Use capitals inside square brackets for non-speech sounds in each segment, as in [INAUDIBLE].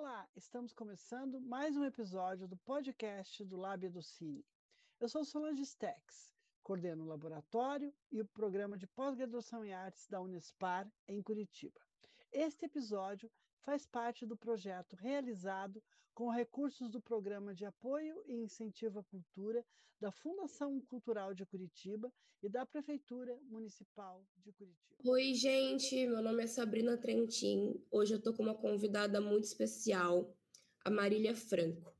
Olá, estamos começando mais um episódio do podcast do Lábia do Cine. Eu sou Solange Stex, coordeno o laboratório e o programa de pós-graduação em artes da Unespar, em Curitiba. Este episódio faz parte do projeto realizado com recursos do Programa de Apoio e Incentivo à Cultura da Fundação Cultural de Curitiba e da Prefeitura Municipal de Curitiba. Oi, gente, meu nome é Sabrina Trentin. Hoje eu estou com uma convidada muito especial, a Marília Franco.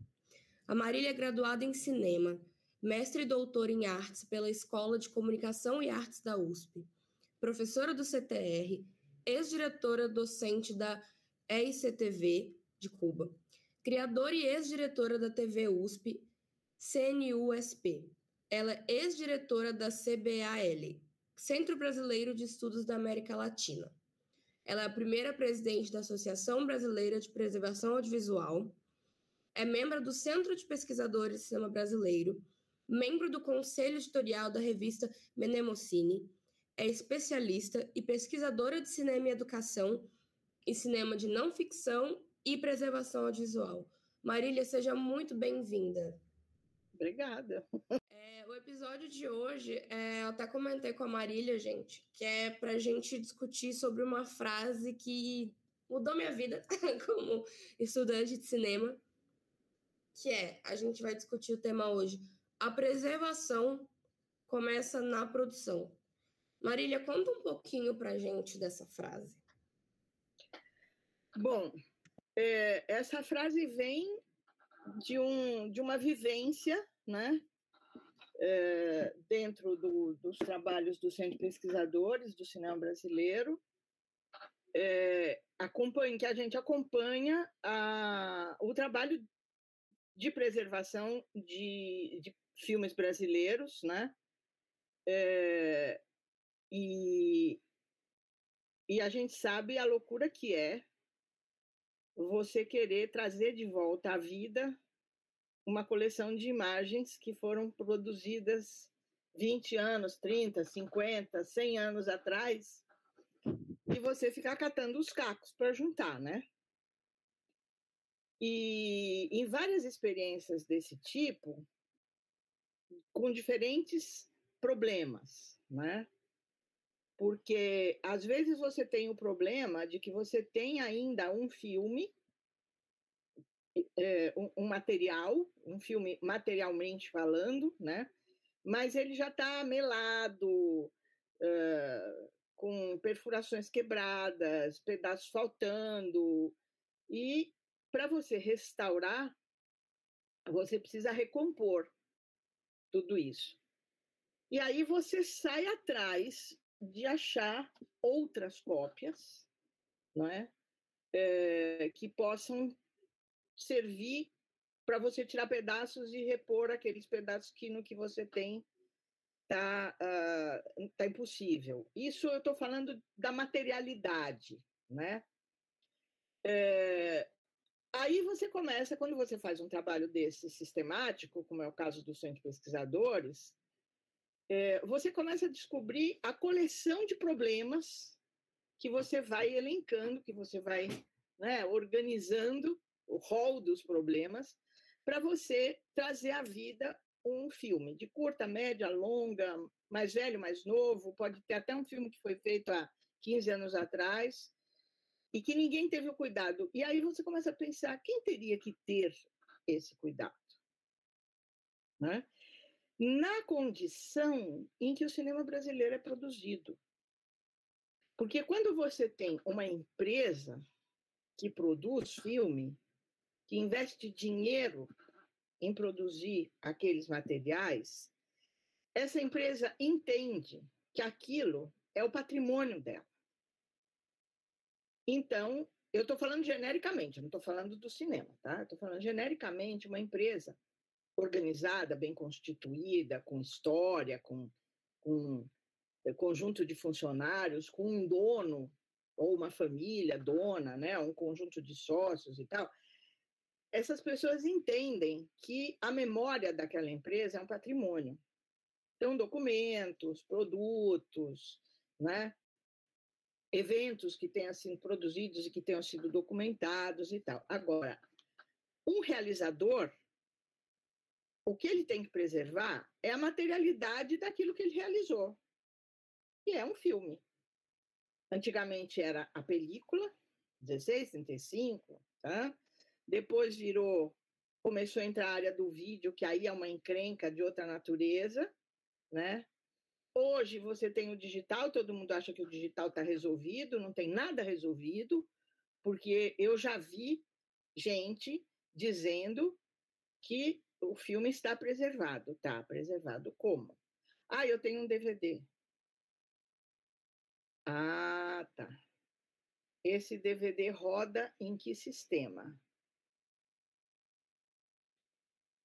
A Marília é graduada em cinema, mestre e doutora em artes pela Escola de Comunicação e Artes da USP, professora do CTR, ex-diretora docente da EICTV de Cuba, criadora e ex-diretora da TV USP, CNUSP. Ela é ex-diretora da CBAL, Centro Brasileiro de Estudos da América Latina. Ela é a primeira presidente da Associação Brasileira de Preservação Audiovisual, é membro do Centro de Pesquisadores de Cinema Brasileiro, membro do Conselho Editorial da revista Menemocine, é especialista e pesquisadora de cinema e educação em cinema de não ficção e preservação audiovisual. Marília, seja muito bem-vinda. Obrigada. É, o episódio de hoje, é, eu até comentei com a Marília, gente, que é para a gente discutir sobre uma frase que mudou minha vida [LAUGHS] como estudante de cinema, que é, a gente vai discutir o tema hoje, a preservação começa na produção. Marília, conta um pouquinho para a gente dessa frase. Bom, é, essa frase vem de, um, de uma vivência, né? É, dentro do, dos trabalhos do Centro de Pesquisadores do Cinema Brasileiro, é, que a gente acompanha a, o trabalho de preservação de, de filmes brasileiros, né? É, e, e a gente sabe a loucura que é você querer trazer de volta à vida uma coleção de imagens que foram produzidas 20 anos, 30, 50, 100 anos atrás, e você ficar catando os cacos para juntar, né? E em várias experiências desse tipo, com diferentes problemas, né? Porque às vezes você tem o problema de que você tem ainda um filme, é, um, um, material, um filme materialmente falando, né? Mas ele já está melado, uh, com perfurações quebradas, pedaços faltando, e para você restaurar, você precisa recompor tudo isso. E aí você sai atrás de achar outras cópias, não é? é que possam servir para você tirar pedaços e repor aqueles pedaços que no que você tem tá, uh, tá impossível. Isso eu estou falando da materialidade, né? É, aí você começa, quando você faz um trabalho desse sistemático, como é o caso do Centro de Pesquisadores, é, você começa a descobrir a coleção de problemas que você vai elencando, que você vai né, organizando o rol dos problemas para você trazer à vida um filme de curta, média, longa, mais velho, mais novo, pode ter até um filme que foi feito há 15 anos atrás e que ninguém teve o cuidado. E aí você começa a pensar quem teria que ter esse cuidado, né? Na condição em que o cinema brasileiro é produzido. Porque quando você tem uma empresa que produz filme, que investe dinheiro em produzir aqueles materiais, essa empresa entende que aquilo é o patrimônio dela. Então, eu estou falando genericamente, não estou falando do cinema, tá? Estou falando genericamente, uma empresa organizada, bem constituída, com história, com, com eh, conjunto de funcionários, com um dono ou uma família dona, né, um conjunto de sócios e tal, essas pessoas entendem que a memória daquela empresa é um patrimônio. Então, documentos, produtos, né? eventos que tenham sido produzidos e que tenham sido documentados e tal. Agora, um realizador, o que ele tem que preservar é a materialidade daquilo que ele realizou, que é um filme. Antigamente era a película, 16, 35, tá? Depois virou, começou a entrar a área do vídeo, que aí é uma encrenca de outra natureza, né? Hoje você tem o digital, todo mundo acha que o digital está resolvido, não tem nada resolvido, porque eu já vi gente dizendo que o filme está preservado. Tá, preservado como? Ah, eu tenho um DVD. Ah, tá. Esse DVD roda em que sistema?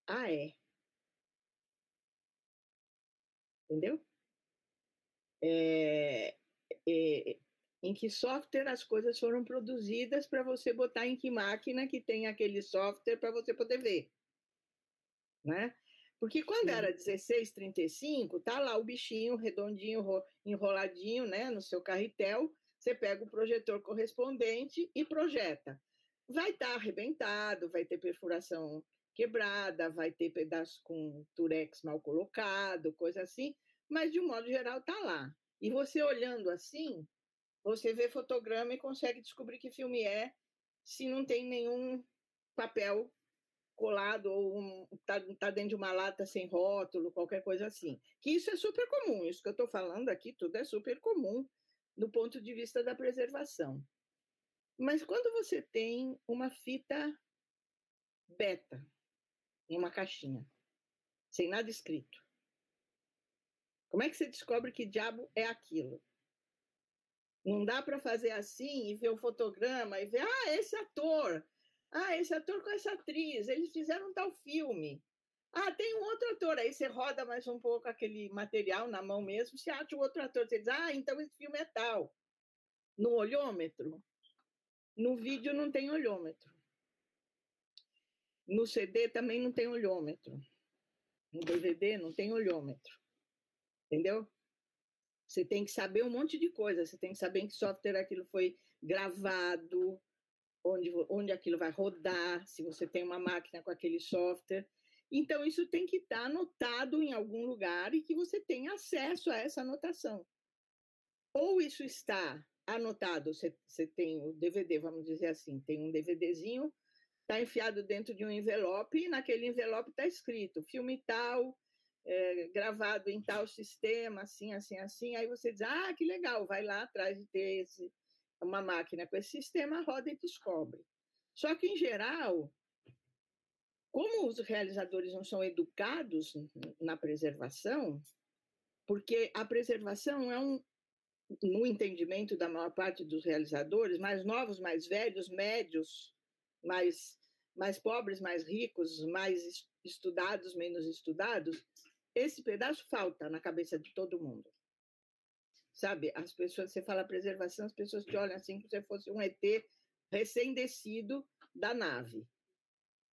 Ah, é. Entendeu? É, é, em que software as coisas foram produzidas para você botar em que máquina que tem aquele software para você poder ver. Né? Porque quando Sim. era 1635, tá lá o bichinho redondinho, enroladinho, né, no seu carretel, você pega o projetor correspondente e projeta. Vai estar tá arrebentado, vai ter perfuração quebrada, vai ter pedaço com turex mal colocado, coisa assim, mas de um modo geral está lá. E você olhando assim, você vê fotograma e consegue descobrir que filme é, se não tem nenhum papel colado ou um, tá, tá dentro de uma lata sem rótulo, qualquer coisa assim. Que isso é super comum, isso que eu estou falando aqui, tudo é super comum no ponto de vista da preservação. Mas quando você tem uma fita beta, em uma caixinha, sem nada escrito, como é que você descobre que diabo é aquilo? Não dá para fazer assim e ver o fotograma e ver, ah, esse ator, ah, esse ator com essa atriz, eles fizeram tal filme. Ah, tem um outro ator, aí você roda mais um pouco aquele material na mão mesmo, você acha o outro ator, você diz, ah, então esse filme é tal. No olhômetro, no vídeo não tem olhômetro. No CD também não tem olhômetro. No DVD não tem olhômetro entendeu? Você tem que saber um monte de coisa, você tem que saber em que software aquilo foi gravado, onde, onde aquilo vai rodar, se você tem uma máquina com aquele software. Então, isso tem que estar anotado em algum lugar e que você tenha acesso a essa anotação. Ou isso está anotado, você, você tem o DVD, vamos dizer assim, tem um DVDzinho, está enfiado dentro de um envelope, e naquele envelope está escrito filme tal, é, gravado em tal sistema, assim, assim, assim, aí você diz, ah, que legal, vai lá atrás de ter esse, uma máquina com esse sistema, roda e descobre. Só que, em geral, como os realizadores não são educados na preservação, porque a preservação é um, no entendimento da maior parte dos realizadores, mais novos, mais velhos, médios, mais, mais pobres, mais ricos, mais estudados, menos estudados, esse pedaço falta na cabeça de todo mundo. Sabe, as pessoas, você fala preservação, as pessoas te olham assim como se fosse um ET recém-descido da nave,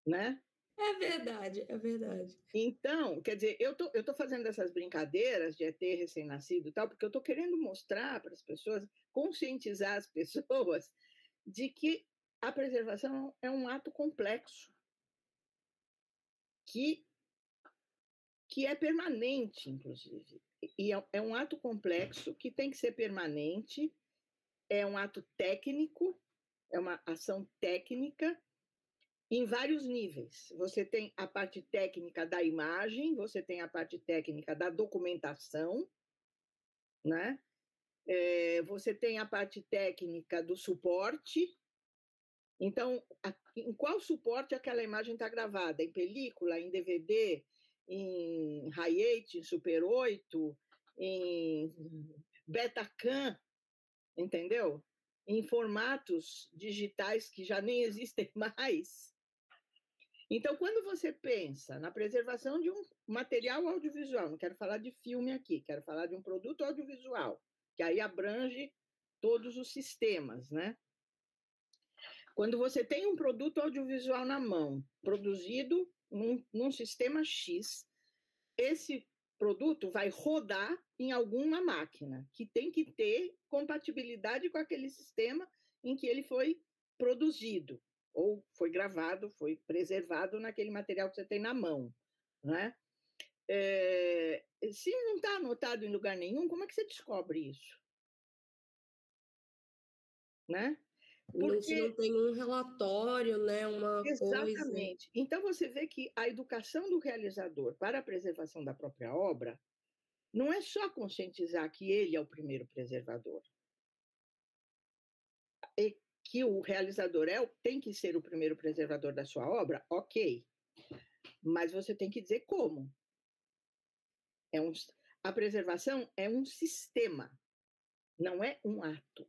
né? É verdade, é verdade. Então, quer dizer, eu tô, eu tô fazendo essas brincadeiras de ET recém-nascido e tal, porque eu tô querendo mostrar para as pessoas, conscientizar as pessoas de que a preservação é um ato complexo, que que é permanente, inclusive. E é, é um ato complexo que tem que ser permanente, é um ato técnico, é uma ação técnica em vários níveis. Você tem a parte técnica da imagem, você tem a parte técnica da documentação, né? É, você tem a parte técnica do suporte. Então, a, em qual suporte aquela imagem está gravada? Em película, em DVD, em Hi8, em Super 8, em Betacam, entendeu? Em formatos digitais que já nem existem [LAUGHS] mais. Então, quando você pensa na preservação de um material audiovisual, não quero falar de filme aqui, quero falar de um produto audiovisual, que aí abrange todos os sistemas, né? Quando você tem um produto audiovisual na mão, produzido num, num sistema X, esse produto vai rodar em alguma máquina, que tem que ter compatibilidade com aquele sistema em que ele foi produzido, ou foi gravado, foi preservado naquele material que você tem na mão. Né? É, se não está anotado em lugar nenhum, como é que você descobre isso? Né? Porque não tem um relatório, né? Uma Exatamente. Coisa. Então você vê que a educação do realizador para a preservação da própria obra não é só conscientizar que ele é o primeiro preservador. E que o realizador é, tem que ser o primeiro preservador da sua obra, ok. Mas você tem que dizer como. É um, a preservação é um sistema, não é um ato.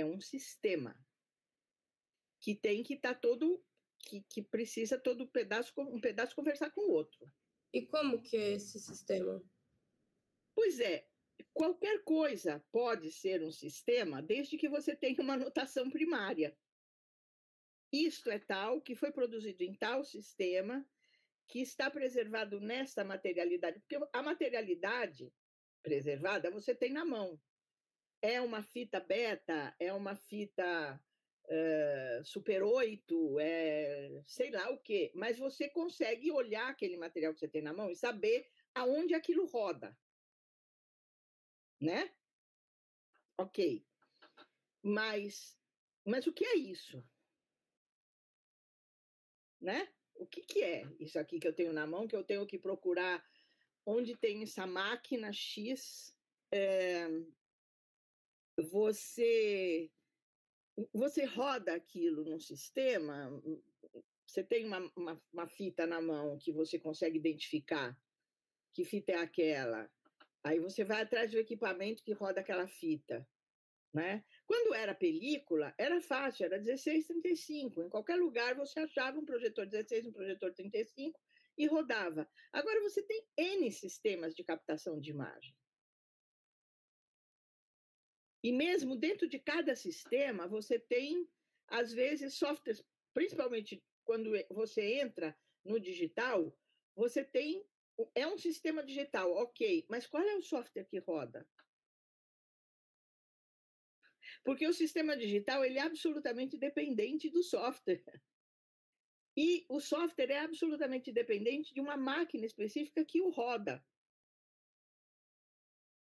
É um sistema que tem que estar tá todo, que, que precisa todo pedaço, um pedaço conversar com o outro. E como que é esse sistema? Pois é, qualquer coisa pode ser um sistema desde que você tenha uma notação primária. Isto é tal, que foi produzido em tal sistema, que está preservado nesta materialidade, porque a materialidade preservada você tem na mão. É uma fita beta, é uma fita uh, Super 8, é sei lá o quê, mas você consegue olhar aquele material que você tem na mão e saber aonde aquilo roda. Né? Ok. Mas, mas o que é isso? Né? O que, que é isso aqui que eu tenho na mão, que eu tenho que procurar onde tem essa máquina X? É, você você roda aquilo num sistema, você tem uma, uma, uma, fita na mão que você consegue identificar que fita é aquela. Aí você vai atrás do equipamento que roda aquela fita. Né? Quando era película, era fácil, era 1635. Em qualquer lugar você achava um projetor 16, um projetor 35 e rodava. Agora você tem N sistemas de captação de imagem. E mesmo dentro de cada sistema, você tem, às vezes, softwares, principalmente quando você entra no digital, você tem. É um sistema digital, ok, mas qual é o software que roda? Porque o sistema digital ele é absolutamente dependente do software. E o software é absolutamente dependente de uma máquina específica que o roda.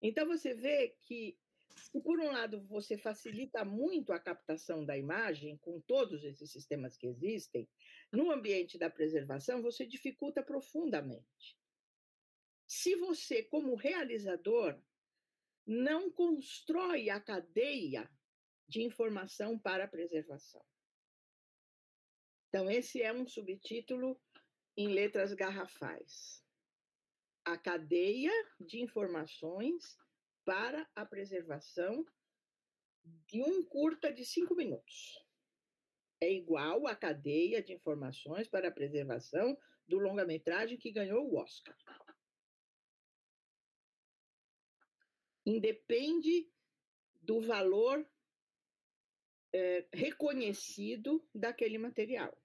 Então você vê que se por um lado você facilita muito a captação da imagem com todos esses sistemas que existem, no ambiente da preservação você dificulta profundamente. Se você, como realizador, não constrói a cadeia de informação para a preservação. Então, esse é um subtítulo em letras garrafais. A cadeia de informações para a preservação de um curta de cinco minutos. É igual à cadeia de informações para a preservação do longa-metragem que ganhou o Oscar. Independe do valor é, reconhecido daquele material.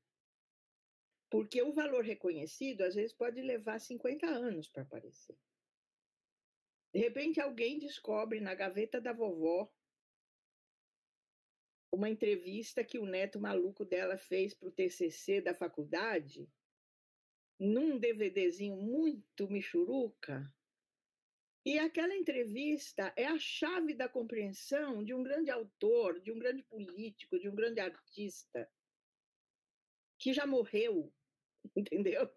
Porque o valor reconhecido, às vezes, pode levar 50 anos para aparecer. De repente, alguém descobre na gaveta da vovó uma entrevista que o neto maluco dela fez para o TCC da faculdade, num DVDzinho muito michuruca. E aquela entrevista é a chave da compreensão de um grande autor, de um grande político, de um grande artista, que já morreu, [LAUGHS] entendeu?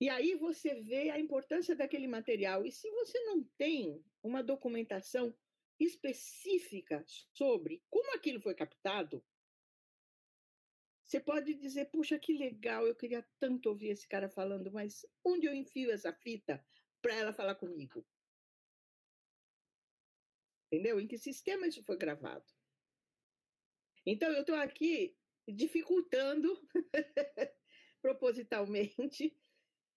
E aí você vê a importância daquele material. E se você não tem uma documentação específica sobre como aquilo foi captado, você pode dizer: puxa, que legal, eu queria tanto ouvir esse cara falando, mas onde eu enfio essa fita para ela falar comigo? Entendeu? Em que sistema isso foi gravado? Então, eu estou aqui dificultando [LAUGHS] propositalmente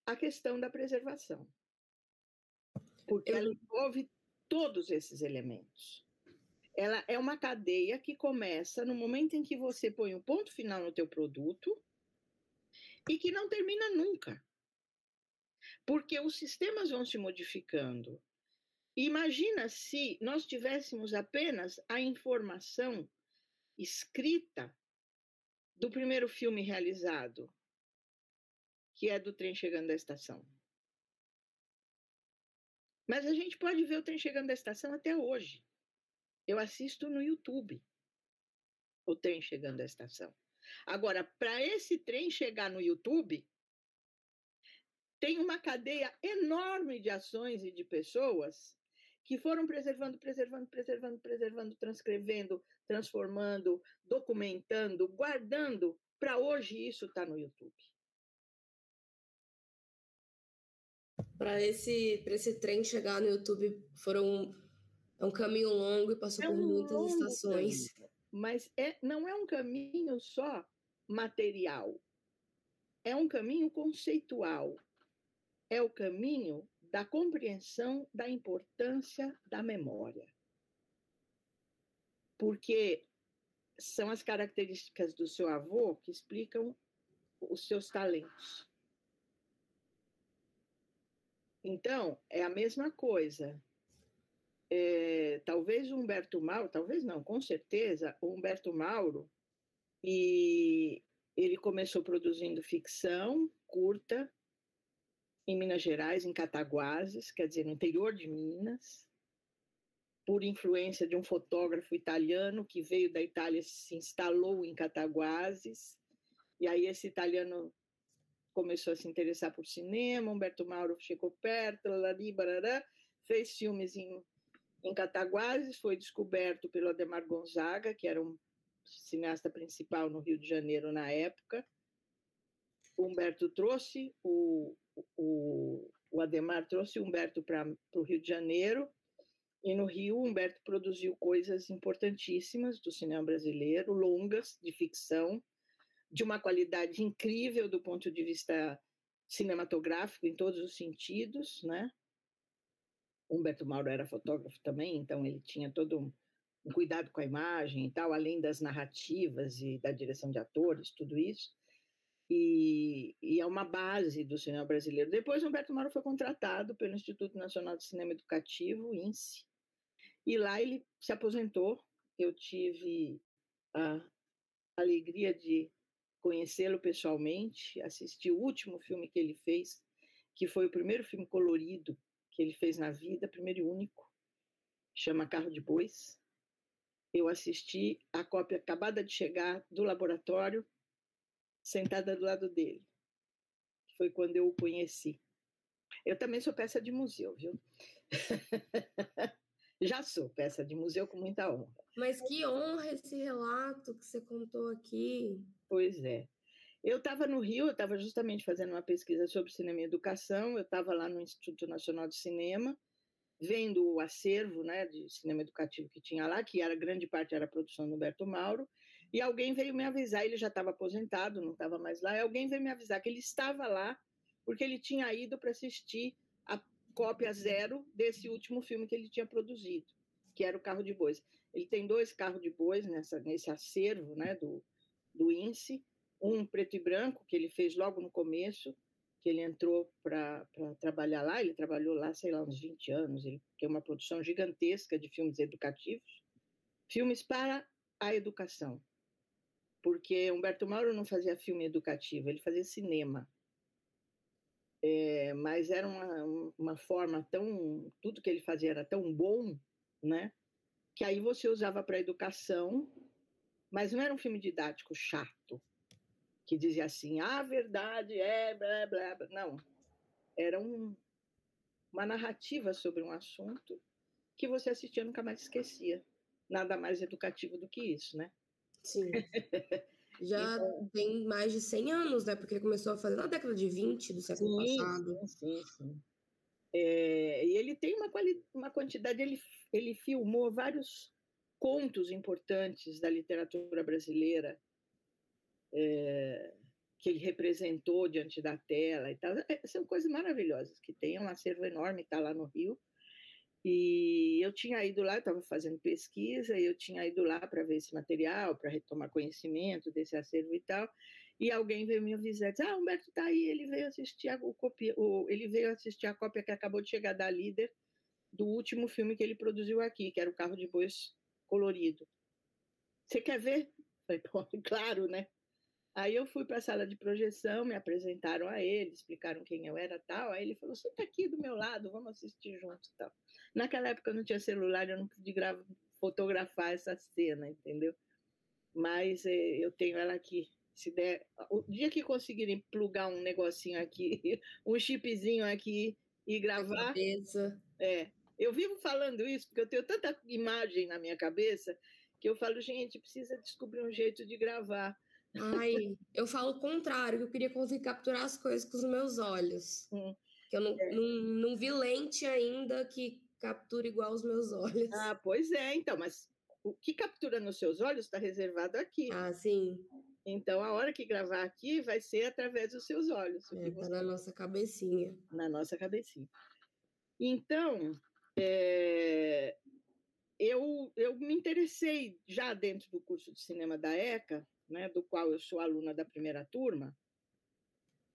a questão da preservação. Porque ela envolve todos esses elementos. Ela é uma cadeia que começa no momento em que você põe o um ponto final no teu produto e que não termina nunca. porque os sistemas vão se modificando. Imagina se nós tivéssemos apenas a informação escrita do primeiro filme realizado, que é do trem chegando à estação. Mas a gente pode ver o trem chegando à estação até hoje. Eu assisto no YouTube o trem chegando à estação. Agora, para esse trem chegar no YouTube, tem uma cadeia enorme de ações e de pessoas que foram preservando, preservando, preservando, preservando, transcrevendo, transformando, documentando, guardando. Para hoje, isso está no YouTube. Para esse, esse trem chegar no YouTube, foram é um caminho longo e passou é um por muitas estações. Caminho, mas é, não é um caminho só material, é um caminho conceitual, é o caminho da compreensão da importância da memória. Porque são as características do seu avô que explicam os seus talentos. Então, é a mesma coisa. É, talvez o Humberto Mauro, talvez não, com certeza, o Humberto Mauro, e ele começou produzindo ficção curta, em Minas Gerais, em Cataguases, quer dizer, no interior de Minas, por influência de um fotógrafo italiano que veio da Itália se instalou em Cataguases. E aí esse italiano começou a se interessar por cinema, Humberto Mauro chegou perto, lari, barará, fez filmes em, em Cataguases, foi descoberto pelo Ademar Gonzaga, que era um cineasta principal no Rio de Janeiro na época. O Humberto trouxe o, o, o Ademar trouxe Humberto para o Rio de Janeiro, e no Rio, Humberto produziu coisas importantíssimas do cinema brasileiro, longas, de ficção, de uma qualidade incrível do ponto de vista cinematográfico, em todos os sentidos, né? Humberto Mauro era fotógrafo também, então ele tinha todo um, um cuidado com a imagem e tal, além das narrativas e da direção de atores, tudo isso e, e, é uma base do cinema brasileiro. Depois, Humberto Mauro foi contratado pelo Instituto Nacional de Cinema Educativo, INSE, e lá ele se aposentou. Eu tive a alegria de conhecê-lo pessoalmente, assisti o último filme que ele fez, que foi o primeiro filme colorido que ele fez na vida, primeiro e único, chama Carro de Bois. Eu assisti a cópia acabada de chegar do laboratório sentada do lado dele. Foi quando eu o conheci. Eu também sou peça de museu, viu? [LAUGHS] Já sou peça de museu com muita honra. Mas que honra esse relato que você contou aqui. Pois é. Eu estava no Rio, eu estava justamente fazendo uma pesquisa sobre cinema e educação, eu estava lá no Instituto Nacional de Cinema, vendo o acervo né, de cinema educativo que tinha lá, que era grande parte era a produção do Humberto Mauro, e alguém veio me avisar, ele já estava aposentado, não estava mais lá, e alguém veio me avisar que ele estava lá porque ele tinha ido para assistir cópia zero desse último filme que ele tinha produzido, que era o Carro de Bois. Ele tem dois carros de bois nessa, nesse acervo né, do, do INSE, um preto e branco, que ele fez logo no começo, que ele entrou para trabalhar lá, ele trabalhou lá, sei lá, uns 20 anos, ele tem uma produção gigantesca de filmes educativos, filmes para a educação. Porque Humberto Mauro não fazia filme educativo, ele fazia cinema. É, mas era uma, uma forma tão. Tudo que ele fazia era tão bom, né? Que aí você usava para educação, mas não era um filme didático chato, que dizia assim: a verdade é blá blá blá. Não. Era um, uma narrativa sobre um assunto que você assistia e nunca mais esquecia. Nada mais educativo do que isso, né? Sim. [LAUGHS] Já então, tem mais de 100 anos, né? Porque ele começou a fazer na década de 20 do século sim, passado. Sim, sim. É, e ele tem uma, quali uma quantidade, ele, ele filmou vários contos importantes da literatura brasileira é, que ele representou diante da tela e tal. É, são coisas maravilhosas que tem, é um acervo enorme, está lá no Rio. E eu tinha ido lá, estava fazendo pesquisa, e eu tinha ido lá para ver esse material, para retomar conhecimento desse acervo e tal. e alguém veio me avisar, disse, ah, Humberto está aí, ele veio assistir a, o o, ele veio assistir a cópia que acabou de chegar da líder do último filme que ele produziu aqui, que era o Carro de Bois Colorido. Você quer ver? Falei, [LAUGHS] claro, né? Aí eu fui para a sala de projeção, me apresentaram a ele, explicaram quem eu era tal. Aí ele falou: "Você está aqui do meu lado, vamos assistir juntos", tal. Naquela época eu não tinha celular, eu não podia gravar, fotografar essa cena, entendeu? Mas eh, eu tenho ela aqui. Se der, o dia que conseguirem plugar um negocinho aqui, [LAUGHS] um chipzinho aqui e gravar, é. Eu vivo falando isso porque eu tenho tanta imagem na minha cabeça que eu falo, gente, precisa descobrir um jeito de gravar. Ai, eu falo o contrário, que eu queria conseguir capturar as coisas com os meus olhos. Hum, que eu não, é. não, não vi lente ainda que captura igual os meus olhos. Ah, pois é, então, mas o que captura nos seus olhos está reservado aqui. Ah, sim. Então, a hora que gravar aqui vai ser através dos seus olhos. É, tá na nossa cabecinha. Na nossa cabecinha. Então, é, eu, eu me interessei já dentro do curso de cinema da ECA né, do qual eu sou aluna da primeira turma.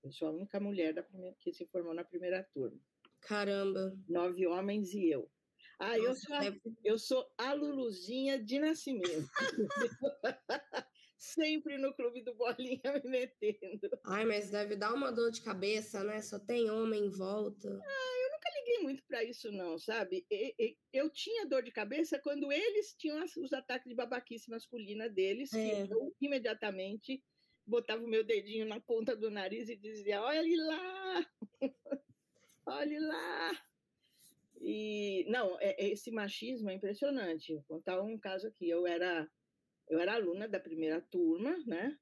Eu sou a única mulher da primeira, que se formou na primeira turma. Caramba! Nove homens e eu. Ah, eu sou, a, eu sou a Luluzinha de nascimento. [LAUGHS] Sempre no clube do Bolinha me metendo. Ai, mas deve dar uma dor de cabeça, né? Só tem homem em volta. Ah, eu nunca liguei muito para isso, não, sabe? Eu tinha dor de cabeça quando eles tinham os ataques de babaquice masculina deles, é. que eu imediatamente botava o meu dedinho na ponta do nariz e dizia: olhe lá! [LAUGHS] olhe lá! E não, é, é, esse machismo é impressionante. Vou contar um caso aqui. Eu era eu era aluna da primeira turma, né?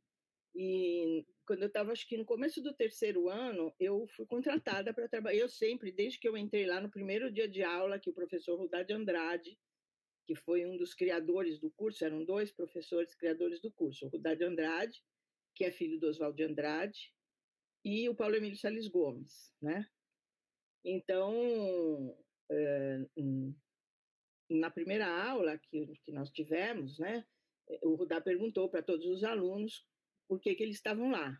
E quando eu estava, acho que no começo do terceiro ano, eu fui contratada para trabalhar. Eu sempre, desde que eu entrei lá no primeiro dia de aula, que o professor Rudá de Andrade, que foi um dos criadores do curso, eram dois professores criadores do curso, o Rudá de Andrade, que é filho do Oswaldo de Andrade, e o Paulo Emílio Salles Gomes, né? Então, é, na primeira aula que, que nós tivemos, né, o Rudá perguntou para todos os alunos por que, eles estavam lá.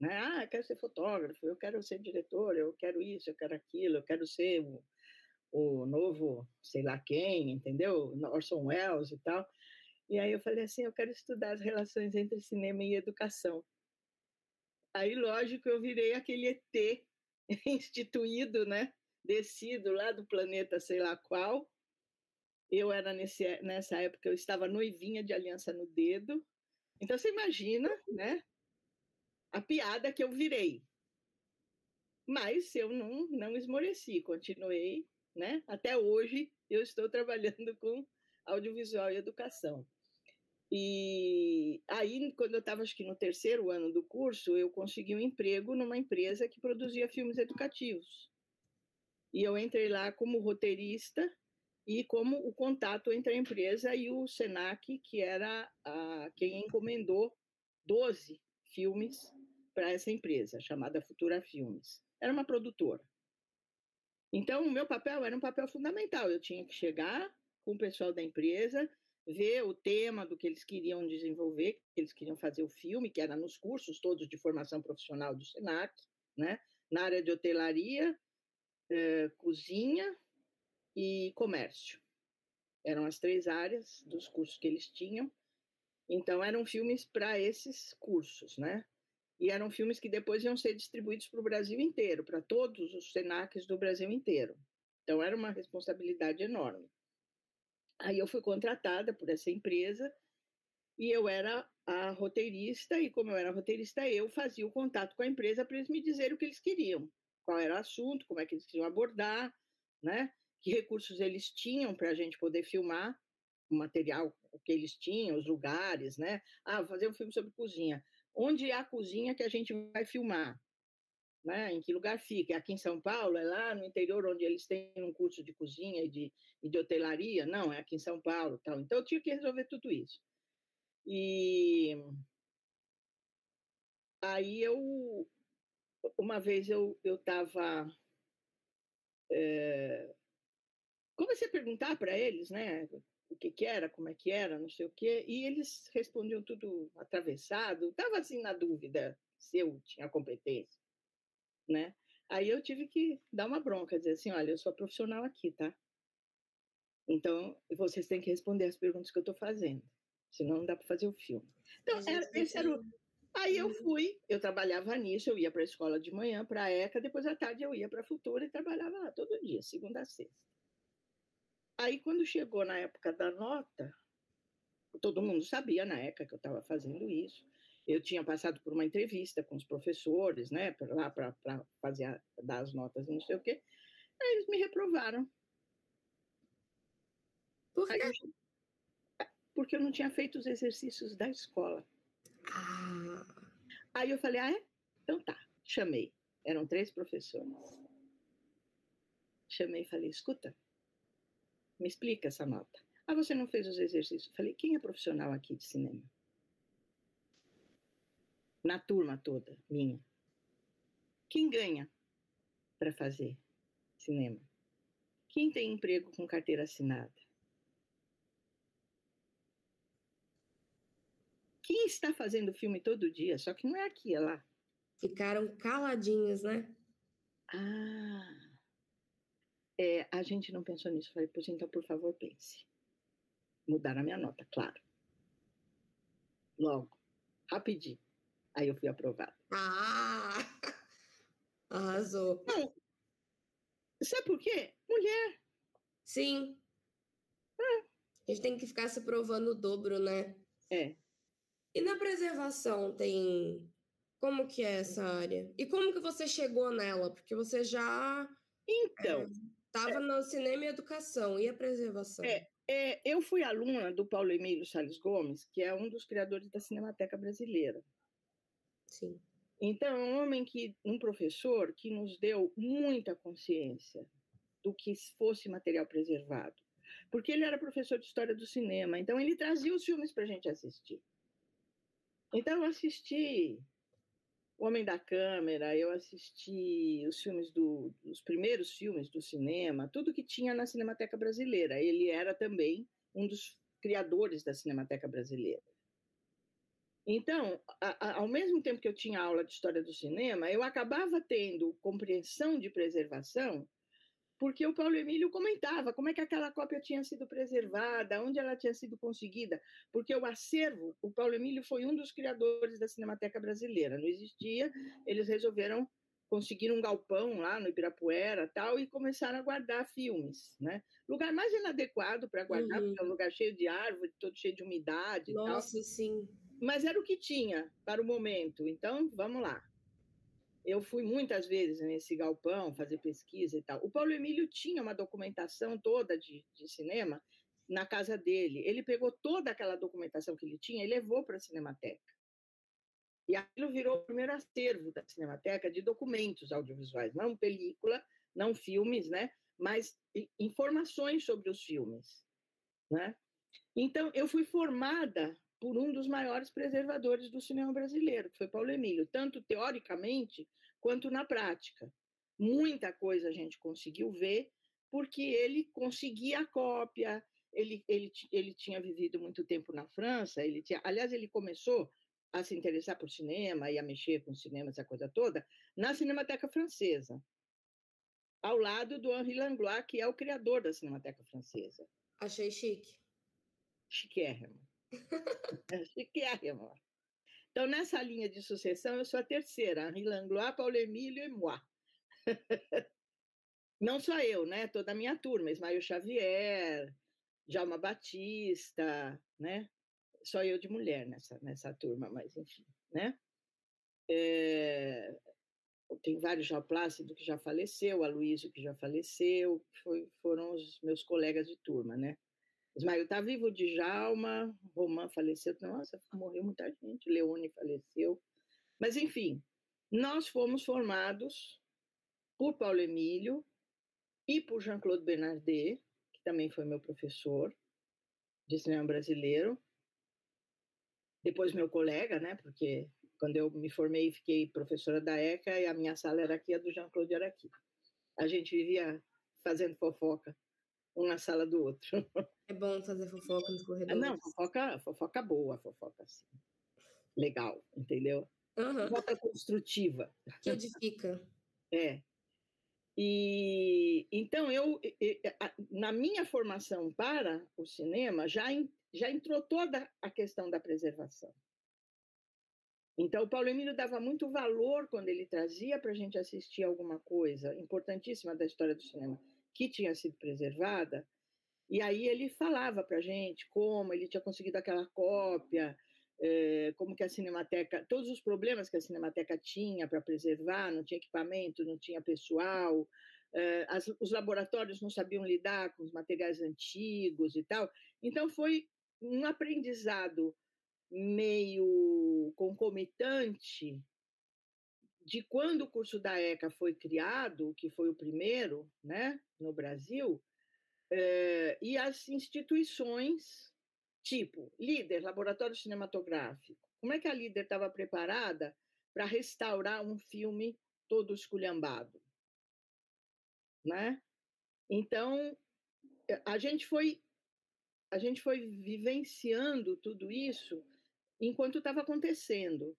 Né? Ah, eu quero ser fotógrafo, eu quero ser diretor, eu quero isso, eu quero aquilo, eu quero ser o, o novo sei lá quem, entendeu? Orson Welles e tal. E aí eu falei assim, eu quero estudar as relações entre cinema e educação. Aí, lógico, eu virei aquele ET [LAUGHS] instituído, né? Descido lá do planeta sei lá qual. Eu era nesse, nessa época, eu estava noivinha de aliança no dedo, então você imagina, né? A piada que eu virei. Mas eu não, não esmoreci, continuei, né? Até hoje eu estou [LAUGHS] trabalhando com audiovisual e educação. E aí, quando eu estava, acho que no terceiro ano do curso, eu consegui um emprego numa empresa que produzia filmes educativos. E eu entrei lá como roteirista e como o contato entre a empresa e o Senac, que era a, quem encomendou 12 filmes para essa empresa, chamada Futura Filmes. Era uma produtora. Então, o meu papel era um papel fundamental. Eu tinha que chegar com o pessoal da empresa, ver o tema do que eles queriam desenvolver, que eles queriam fazer o filme, que era nos cursos todos de formação profissional do Senac, né? na área de hotelaria, eh, cozinha e comércio. Eram as três áreas dos cursos que eles tinham. Então, eram filmes para esses cursos, né? E eram filmes que depois iam ser distribuídos para o Brasil inteiro, para todos os SENACs do Brasil inteiro. Então, era uma responsabilidade enorme. Aí eu fui contratada por essa empresa e eu era a roteirista, e como eu era roteirista, eu fazia o contato com a empresa para eles me dizerem o que eles queriam, qual era o assunto, como é que eles queriam abordar, né? Que recursos eles tinham para a gente poder filmar o material que eles tinham, os lugares, né? Ah, fazer um filme sobre cozinha. Onde é a cozinha que a gente vai filmar? Né? Em que lugar fica? É aqui em São Paulo? É lá no interior onde eles têm um curso de cozinha e de, e de hotelaria? Não, é aqui em São Paulo. Tal. Então eu tinha que resolver tudo isso. E aí eu, uma vez eu estava é, comecei a perguntar para eles, né? o que, que era, como é que era, não sei o quê, e eles respondiam tudo atravessado, estava assim na dúvida se eu tinha competência, né? Aí eu tive que dar uma bronca, dizer assim, olha, eu sou profissional aqui, tá? Então, vocês têm que responder as perguntas que eu estou fazendo, senão não dá para fazer o filme. Então, era, esse era o... Aí eu fui, eu trabalhava nisso, eu ia para a escola de manhã, para a ECA, depois à tarde eu ia para a Futura e trabalhava lá todo dia, segunda a sexta. Aí, quando chegou na época da nota, todo mundo sabia na ECA que eu estava fazendo isso. Eu tinha passado por uma entrevista com os professores, né, pra, lá para fazer a, dar as notas e não sei o quê. Aí eles me reprovaram. Por quê? Eu, porque eu não tinha feito os exercícios da escola. Ah. Aí eu falei, ah, é? Então tá. Chamei. Eram três professores. Chamei e falei, escuta, me explica essa nota. Ah, você não fez os exercícios? Falei, quem é profissional aqui de cinema? Na turma toda, minha. Quem ganha para fazer cinema? Quem tem emprego com carteira assinada? Quem está fazendo filme todo dia? Só que não é aqui, é lá. Ficaram caladinhos, né? Ah, é, a gente não pensou nisso. Falei, pois então, por favor, pense. Mudar a minha nota, claro. Logo, rapidinho. Aí eu fui aprovada. Ah! [LAUGHS] Arrasou. Não, sabe por quê? Mulher. Sim. É. A gente tem que ficar se provando o dobro, né? É. E na preservação tem. Como que é essa área? E como que você chegou nela? Porque você já. Então. Estava é, no cinema e educação. E a preservação? É, é, eu fui aluna do Paulo Emílio Salles Gomes, que é um dos criadores da Cinemateca Brasileira. Sim. Então, é um homem que, um professor que nos deu muita consciência do que fosse material preservado. Porque ele era professor de história do cinema, então ele trazia os filmes para a gente assistir. Então, eu assisti O Homem da Câmera, eu assisti os filmes do, os primeiros filmes do cinema, tudo que tinha na Cinemateca Brasileira. Ele era também um dos criadores da Cinemateca Brasileira. Então, a, a, ao mesmo tempo que eu tinha aula de história do cinema, eu acabava tendo compreensão de preservação, porque o Paulo Emílio comentava como é que aquela cópia tinha sido preservada, onde ela tinha sido conseguida, porque o acervo, o Paulo Emílio foi um dos criadores da Cinemateca Brasileira, não existia, eles resolveram conseguir um galpão lá no Ibirapuera tal e começaram a guardar filmes, né? Lugar mais inadequado para guardar, uhum. porque é um lugar cheio de árvore, todo cheio de umidade Nossa, tal. sim mas era o que tinha para o momento. Então, vamos lá. Eu fui muitas vezes nesse galpão fazer pesquisa e tal. O Paulo Emílio tinha uma documentação toda de, de cinema na casa dele. Ele pegou toda aquela documentação que ele tinha e levou para a Cinemateca. E aquilo virou o primeiro acervo da Cinemateca de documentos audiovisuais, não película, não filmes, né? mas informações sobre os filmes. Né? Então, eu fui formada por um dos maiores preservadores do cinema brasileiro, que foi Paulo Emílio, tanto teoricamente quanto na prática. Muita coisa a gente conseguiu ver, porque ele conseguia a cópia, ele, ele, ele tinha vivido muito tempo na França, ele tinha, aliás, ele começou a se interessar por cinema e a mexer com cinema, essa coisa toda, na Cinemateca Francesa, ao lado do Henri Langlois, que é o criador da Cinemateca Francesa. Achei chique. Chiquérrimo. [LAUGHS] Chiquérrimo. Então, nessa linha de sucessão, eu sou a terceira, Henri Langlois, Paulo Emílio e moi. [LAUGHS] Não só eu, né? Toda a minha turma, Ismael Xavier, Djalma Batista, né? Só eu de mulher nessa, nessa turma, mas enfim, né? É, tem vários já Plácido que já faleceu, a Luísio que já faleceu, foi, foram os meus colegas de turma, né? Ismael está vivo, Djalma, Romã faleceu, nossa, morreu muita gente, Leone faleceu. Mas, enfim, nós fomos formados por Paulo Emílio e por Jean-Claude Bernardet, que também foi meu professor de cinema brasileiro. Depois meu colega, né, porque quando eu me formei fiquei professora da ECA e a minha sala era aqui, a do Jean-Claude era aqui. A gente vivia fazendo fofoca um na sala do outro. [LAUGHS] É bom fazer fofoca nos corredores. Não, fofoca, fofoca boa, fofoca assim. Legal, entendeu? Uhum. Fofoca construtiva. Que edifica. É. E então eu, na minha formação para o cinema, já, já entrou toda a questão da preservação. Então, o Paulo Emílio dava muito valor quando ele trazia para a gente assistir alguma coisa importantíssima da história do cinema que tinha sido preservada, e aí ele falava para a gente como ele tinha conseguido aquela cópia, é, como que a Cinemateca, todos os problemas que a Cinemateca tinha para preservar, não tinha equipamento, não tinha pessoal, é, as, os laboratórios não sabiam lidar com os materiais antigos e tal. Então foi um aprendizado meio concomitante de quando o curso da ECA foi criado, que foi o primeiro né, no Brasil, é, e as instituições, tipo líder, laboratório cinematográfico. Como é que a líder estava preparada para restaurar um filme todo esculhambado? Né? Então, a gente foi a gente foi vivenciando tudo isso enquanto estava acontecendo.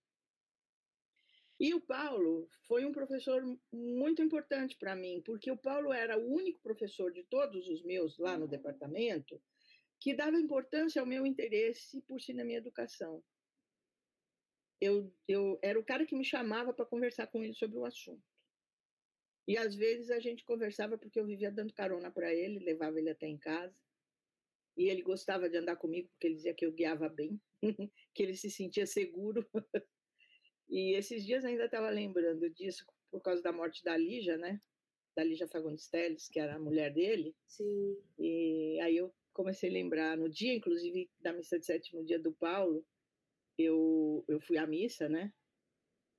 E o Paulo foi um professor muito importante para mim, porque o Paulo era o único professor de todos os meus lá no departamento que dava importância ao meu interesse por cinema e educação. Eu, eu era o cara que me chamava para conversar com ele sobre o assunto. E às vezes a gente conversava porque eu vivia dando carona para ele, levava ele até em casa. E ele gostava de andar comigo porque ele dizia que eu guiava bem. [LAUGHS] que ele se sentia seguro. [LAUGHS] e esses dias ainda estava lembrando disso por causa da morte da Lígia, né? Da Lígia Fagundes Teles, que era a mulher dele. Sim. E aí eu comecei a lembrar, no dia, inclusive, da missa de sétimo dia do Paulo, eu, eu fui à missa, né?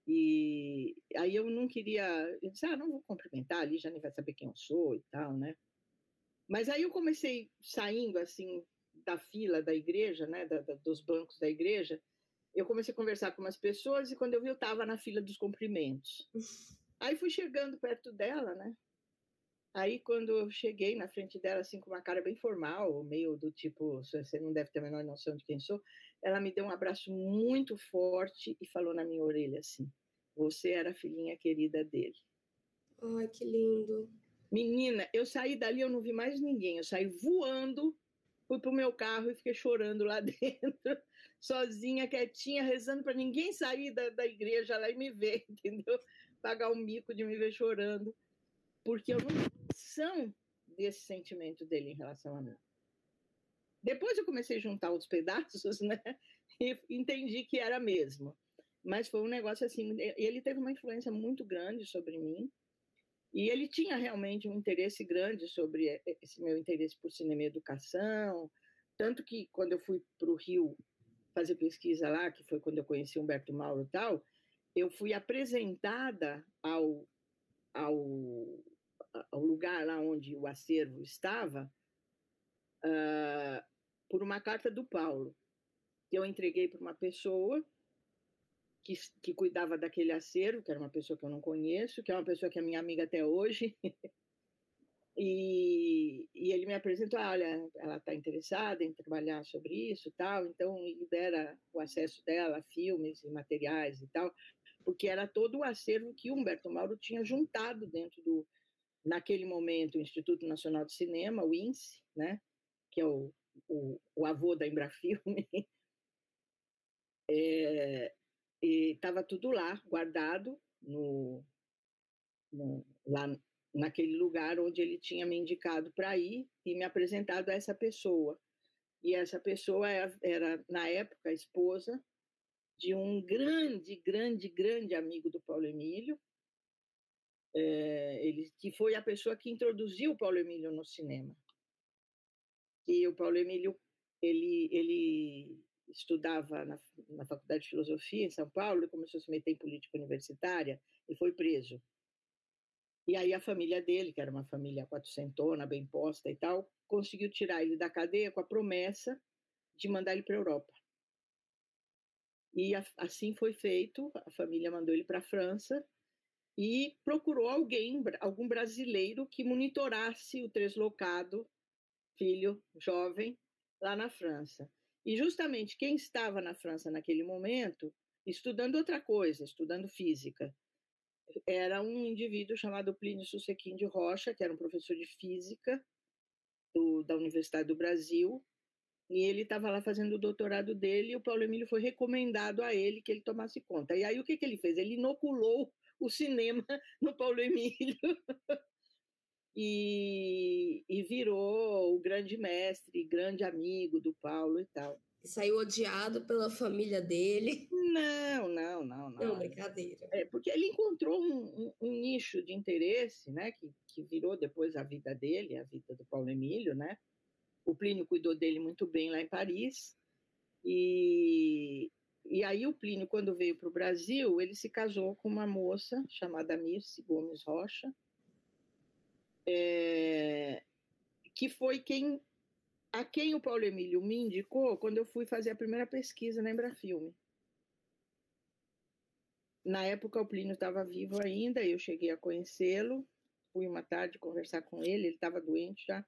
E aí eu não queria, eu disse, ah, não vou cumprimentar, a Lígia nem vai saber quem eu sou e tal, né? Mas aí eu comecei saindo, assim, da fila da igreja, né, da, da, dos bancos da igreja, eu comecei a conversar com umas pessoas e quando eu vi eu estava na fila dos cumprimentos. [LAUGHS] Aí fui chegando perto dela, né? Aí quando eu cheguei na frente dela assim com uma cara bem formal, meio do tipo, você não deve ter a menor noção de quem sou, ela me deu um abraço muito forte e falou na minha orelha assim: "Você era a filhinha querida dele". Ai, que lindo. Menina, eu saí dali, eu não vi mais ninguém. Eu saí voando fui pro meu carro e fiquei chorando lá [LAUGHS] dentro, sozinha, quietinha, rezando para ninguém sair da, da igreja lá e me ver, [LAUGHS] entendeu? Pagar o mico de me ver chorando, porque eu não tinha noção desse sentimento dele em relação a mim. Depois eu comecei a juntar os pedaços, [LAUGHS] né? E entendi que era mesmo. Mas foi um negócio assim, ele teve uma influência muito grande sobre mim. E ele tinha realmente um interesse grande sobre eh, esse meu interesse por cinema e educação, tanto que quando eu fui para o Rio fazer pesquisa lá, que foi quando eu conheci Humberto Mauro e tal, eu fui apresentada ao, ao, ao lugar lá onde o acervo estava uh, por uma carta do Paulo, que eu entreguei para uma pessoa que, que cuidava daquele acervo, que era uma pessoa que eu não conheço, que é uma pessoa que é minha amiga até hoje. [LAUGHS] e, e ele me apresentou, ah, olha, ela está interessada em trabalhar sobre isso tal, então libera o acesso dela a filmes e materiais e tal, porque era todo o acervo que Humberto Mauro tinha juntado dentro do, naquele momento, o Instituto Nacional de Cinema, o INSE, né, que é o, o, o avô da Embrafilme, [LAUGHS] é, e estava tudo lá, guardado, no, no, lá naquele lugar onde ele tinha me indicado para ir e me apresentado a essa pessoa. E essa pessoa era, era, na época, a esposa de um grande, grande, grande amigo do Paulo Emílio, é, ele, que foi a pessoa que introduziu o Paulo Emílio no cinema. E o Paulo Emílio, ele, ele estudava na, na Faculdade de Filosofia em São Paulo, ele começou a se meter em política universitária e foi preso. E aí a família dele, que era uma família quatrocentona, bem posta e tal, conseguiu tirar ele da cadeia com a promessa de mandar ele para a Europa. E a, assim foi feito, a família mandou ele para a França e procurou alguém, algum brasileiro que monitorasse o translocado filho jovem lá na França. E justamente quem estava na França naquele momento, estudando outra coisa, estudando física, era um indivíduo chamado Plínio Sussequim de Rocha, que era um professor de física do, da Universidade do Brasil, e ele estava lá fazendo o doutorado dele, e o Paulo Emílio foi recomendado a ele que ele tomasse conta. E aí o que, que ele fez? Ele inoculou o cinema [LAUGHS] no Paulo Emílio [LAUGHS] e, e virou o grande mestre, grande amigo do Paulo e tal. Saiu odiado pela família dele. Não, não, não, não. Não, brincadeira. É, porque ele encontrou um, um, um, nicho de interesse, né, que, que virou depois a vida dele, a vida do Paulo Emílio, né? O Plínio cuidou dele muito bem lá em Paris. E, e aí o Plínio, quando veio para o Brasil, ele se casou com uma moça chamada Mirce Gomes Rocha, é, que foi quem a quem o Paulo Emílio me indicou quando eu fui fazer a primeira pesquisa na Embrafilme. Na época o Plínio estava vivo ainda, eu cheguei a conhecê-lo, fui uma tarde conversar com ele, ele estava doente já.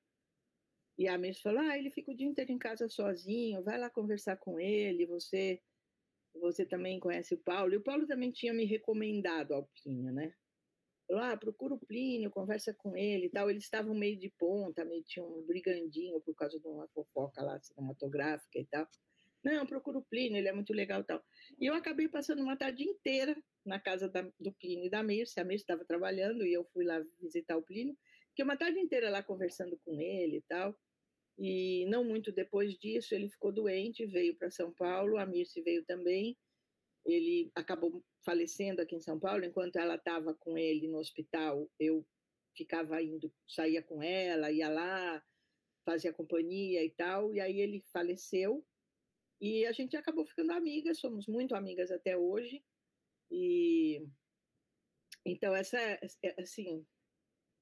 E a Miss falou: "Ah, ele fica o dia inteiro em casa sozinho, vai lá conversar com ele, você você também conhece o Paulo". E o Paulo também tinha me recomendado ao Plínio, né? Falou, ah, procura o Plínio, conversa com ele e tal. Eles estavam meio de ponta, meio tinha um brigandinho por causa de uma fofoca lá cinematográfica e tal. Não, procura o Plínio, ele é muito legal e tal. E eu acabei passando uma tarde inteira na casa da, do Plínio e da Mirce. A Mirce estava trabalhando e eu fui lá visitar o Plínio. Fiquei uma tarde inteira lá conversando com ele e tal. E não muito depois disso, ele ficou doente, veio para São Paulo, a Mirce veio também ele acabou falecendo aqui em São Paulo. Enquanto ela estava com ele no hospital, eu ficava indo, saía com ela, ia lá, fazia companhia e tal. E aí ele faleceu e a gente acabou ficando amigas, somos muito amigas até hoje. E então essa é, assim,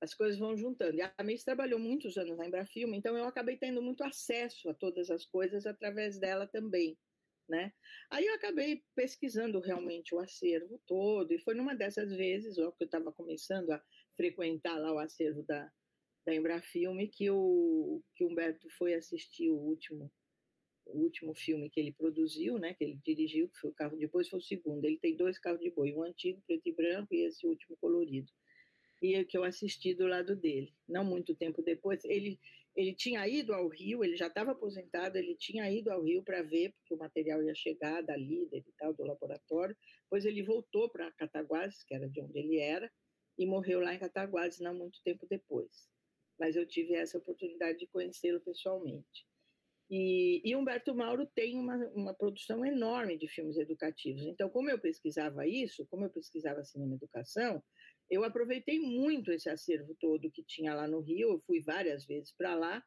as coisas vão juntando. E a Miss trabalhou muitos anos na Embrafilme, então eu acabei tendo muito acesso a todas as coisas através dela também né? Aí eu acabei pesquisando realmente o acervo todo, e foi numa dessas vezes, ó, que eu estava começando a frequentar lá o acervo da, da Embrafilme, que o que Humberto foi assistir o último o último filme que ele produziu, né, que ele dirigiu, que foi o carro de boi, foi o segundo. Ele tem dois carros de boi, um antigo preto e branco e esse último colorido. E é que eu assisti do lado dele. Não muito tempo depois, ele ele tinha ido ao Rio, ele já estava aposentado, ele tinha ido ao Rio para ver, porque o material ia chegar da líder e tal, do laboratório. Depois ele voltou para Cataguases, que era de onde ele era, e morreu lá em Cataguases não muito tempo depois. Mas eu tive essa oportunidade de conhecê-lo pessoalmente. E, e, Humberto Mauro tem uma, uma produção enorme de filmes educativos. Então, como eu pesquisava isso, como eu pesquisava cinema educação, eu aproveitei muito esse acervo todo que tinha lá no Rio, eu fui várias vezes para lá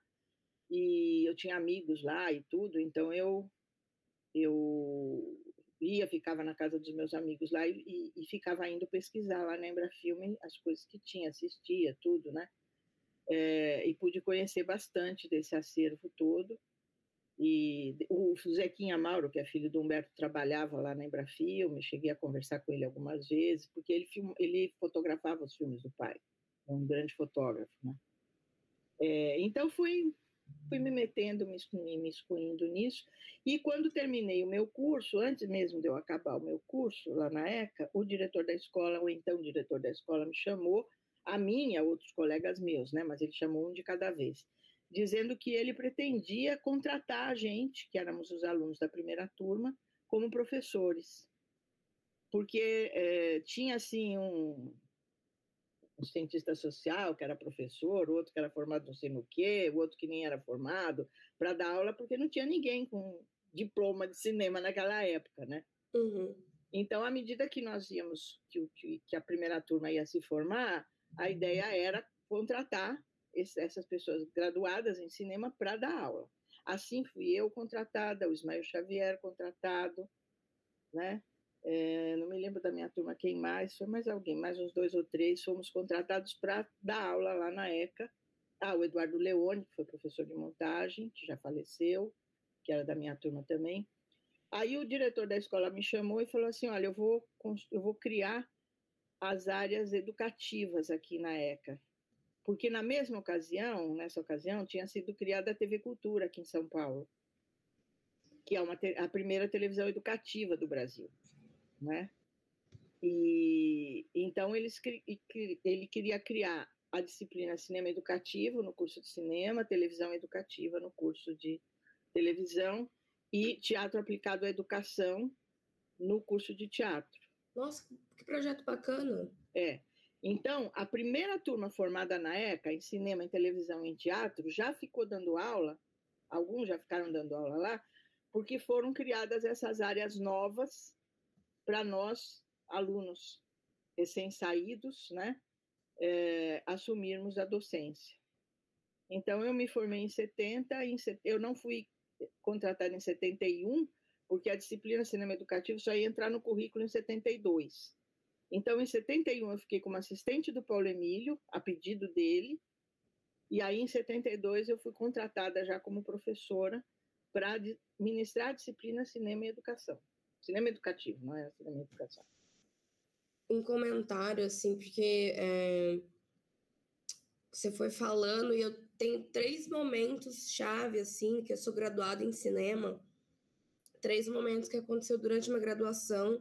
e eu tinha amigos lá e tudo, então eu eu ia, ficava na casa dos meus amigos lá e, e ficava indo pesquisar lá na Embrafilme as coisas que tinha, assistia, tudo, né? É, e pude conhecer bastante desse acervo todo. E o Zequinha Mauro, que é filho do Humberto, trabalhava lá na Embrafilme, cheguei a conversar com ele algumas vezes, porque ele, film, ele fotografava os filmes do pai, é um grande fotógrafo, né? É, então fui, fui me metendo, me, me excluindo nisso, e quando terminei o meu curso, antes mesmo de eu acabar o meu curso lá na ECA, o diretor da escola, ou então diretor da escola me chamou, a mim a outros colegas meus, né? Mas ele chamou um de cada vez dizendo que ele pretendia contratar a gente, que éramos os alunos da primeira turma, como professores. Porque é, tinha, assim, um, um, cientista social que era professor, outro que era formado não sei no quê, o outro que nem era formado, para dar aula, porque não tinha ninguém com diploma de cinema naquela época, né? Uhum. Então, à medida que nós íamos, que, que a primeira turma ia se formar, a ideia era contratar essas pessoas graduadas em cinema para dar aula. Assim fui eu contratada, o Ismael Xavier contratado, né? É, não me lembro da minha turma quem mais, foi mais alguém, mais uns dois ou três, fomos contratados para dar aula lá na ECA. Ah, o Eduardo Leone, que foi professor de montagem, que já faleceu, que era da minha turma também. Aí o diretor da escola me chamou e falou assim: Olha, eu vou, eu vou criar as áreas educativas aqui na ECA porque na mesma ocasião, nessa ocasião, tinha sido criada a TV Cultura aqui em São Paulo, que é uma, a primeira televisão educativa do Brasil, né? E então eles, ele queria criar a disciplina cinema educativo no curso de cinema, televisão educativa no curso de televisão e teatro aplicado à educação no curso de teatro. Nossa, que projeto bacana! É. Então, a primeira turma formada na ECA, em cinema, em televisão e em teatro, já ficou dando aula, alguns já ficaram dando aula lá, porque foram criadas essas áreas novas para nós, alunos recém-saídos, né, é, assumirmos a docência. Então, eu me formei em 70, em, eu não fui contratada em 71, porque a disciplina cinema educativo só ia entrar no currículo em 72. Então, em 71, eu fiquei como assistente do Paulo Emílio, a pedido dele, e aí, em 72, eu fui contratada já como professora para ministrar a disciplina Cinema e Educação. Cinema Educativo, não é Cinema e Educação. Um comentário, assim, porque é, você foi falando, e eu tenho três momentos chave, assim, que eu sou graduada em cinema, três momentos que aconteceu durante uma graduação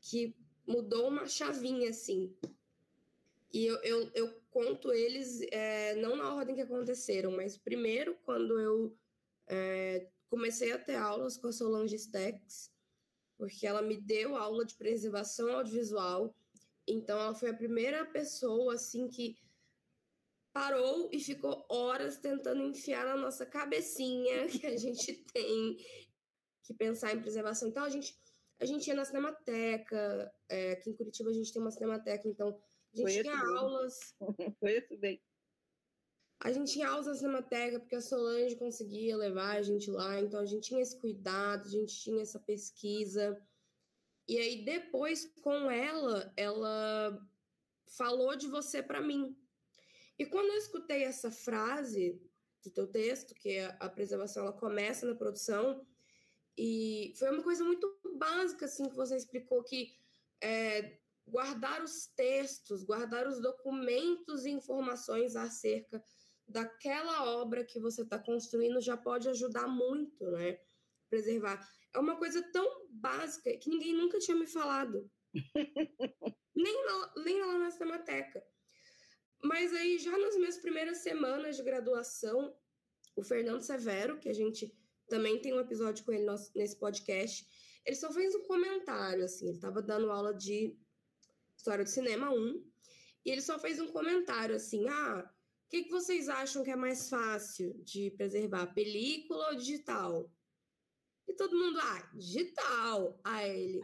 que mudou uma chavinha, assim. E eu, eu, eu conto eles é, não na ordem que aconteceram, mas primeiro, quando eu é, comecei a ter aulas com a Solange Stex, porque ela me deu aula de preservação audiovisual. Então, ela foi a primeira pessoa, assim, que parou e ficou horas tentando enfiar na nossa cabecinha [LAUGHS] que a gente tem que pensar em preservação. Então, a gente, a gente ia na Cinemateca, é, aqui em Curitiba a gente tem uma Cinemateca, então a gente Conheço tinha bem. aulas. [LAUGHS] Conheço bem. A gente tinha aulas na Cinemateca, porque a Solange conseguia levar a gente lá, então a gente tinha esse cuidado, a gente tinha essa pesquisa. E aí, depois, com ela, ela falou de você para mim. E quando eu escutei essa frase do teu texto, que a preservação ela começa na produção, e foi uma coisa muito básica, assim, que você explicou, que é, guardar os textos, guardar os documentos e informações acerca daquela obra que você está construindo já pode ajudar muito, né? Preservar. É uma coisa tão básica que ninguém nunca tinha me falado. [LAUGHS] nem, na, nem lá na Cinemateca. Mas aí, já nas minhas primeiras semanas de graduação, o Fernando Severo, que a gente também tem um episódio com ele nesse podcast. Ele só fez um comentário, assim, ele estava dando aula de História do Cinema 1, e ele só fez um comentário assim: ah, o que, que vocês acham que é mais fácil de preservar, película ou digital? E todo mundo, ah, digital. Aí ele,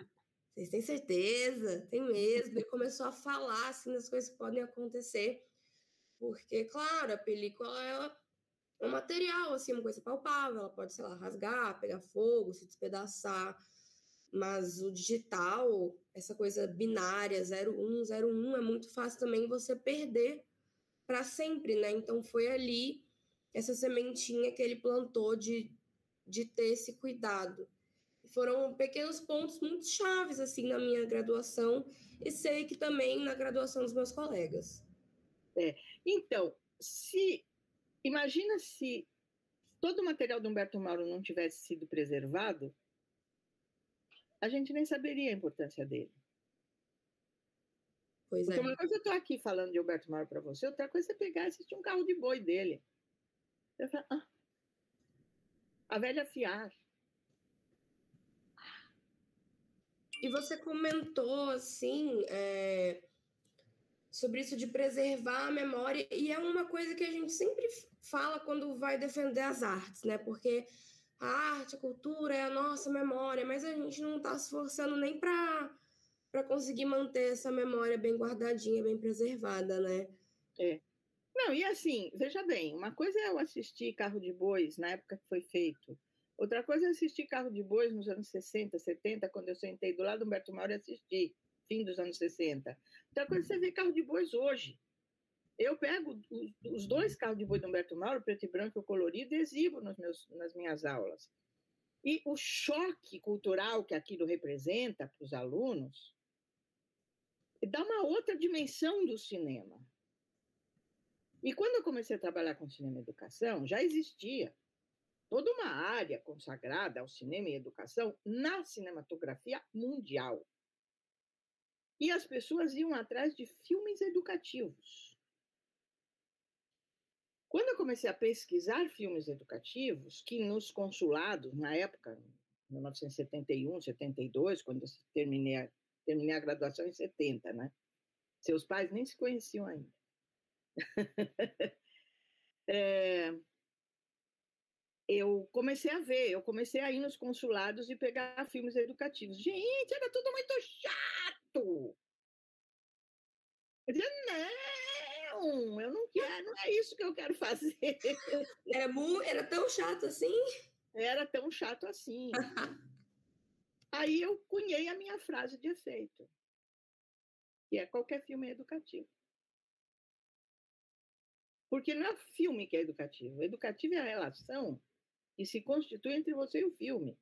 vocês têm certeza? Tem mesmo. Ele começou a falar assim das coisas que podem acontecer. Porque, claro, a película ela um material, assim, uma coisa palpável, ela pode, sei lá, rasgar, pegar fogo, se despedaçar, mas o digital, essa coisa binária, 01, 01, é muito fácil também você perder para sempre, né? Então foi ali essa sementinha que ele plantou de, de ter esse cuidado. Foram pequenos pontos muito chaves, assim, na minha graduação, e sei que também na graduação dos meus colegas. É. Então, se Imagina se todo o material do Humberto Mauro não tivesse sido preservado, a gente nem saberia a importância dele. Pois Porque é. uma coisa eu estou aqui falando de Humberto Mauro para você, outra coisa é pegar e assistir um carro de boi dele. Eu falo, ah, a velha fiar. E você comentou assim, é, sobre isso de preservar a memória, e é uma coisa que a gente sempre fala quando vai defender as artes, né? Porque a arte, a cultura é a nossa memória, mas a gente não está se esforçando nem para conseguir manter essa memória bem guardadinha, bem preservada, né? É. Não, e assim, veja bem, uma coisa é eu assistir Carro de Bois na época que foi feito. Outra coisa é assistir Carro de Bois nos anos 60, 70, quando eu sentei do lado do Humberto Mauro e assisti fim dos anos 60. Então, quando você vê carro de bois hoje, eu pego os dois carros de boi do Humberto Mauro, preto e branco e colorido, e exibo nos meus, nas minhas aulas. E o choque cultural que aquilo representa para os alunos dá uma outra dimensão do cinema. E quando eu comecei a trabalhar com cinema e educação, já existia toda uma área consagrada ao cinema e educação na cinematografia mundial. E as pessoas iam atrás de filmes educativos. Quando eu comecei a pesquisar filmes educativos, que nos consulados, na época, 1971, 72, quando eu terminei a, terminei a graduação em 70, né? Seus pais nem se conheciam ainda. [LAUGHS] é, eu comecei a ver, eu comecei a ir nos consulados e pegar filmes educativos. Gente, era tudo muito chato! Eu dizia, não, eu não quero, não é isso que eu quero fazer. [LAUGHS] Era, era tão chato assim? Era tão chato assim. Aí eu cunhei a minha frase de efeito, que é qualquer filme é educativo. Porque não é filme que é educativo. Educativo é a relação que se constitui entre você e o filme.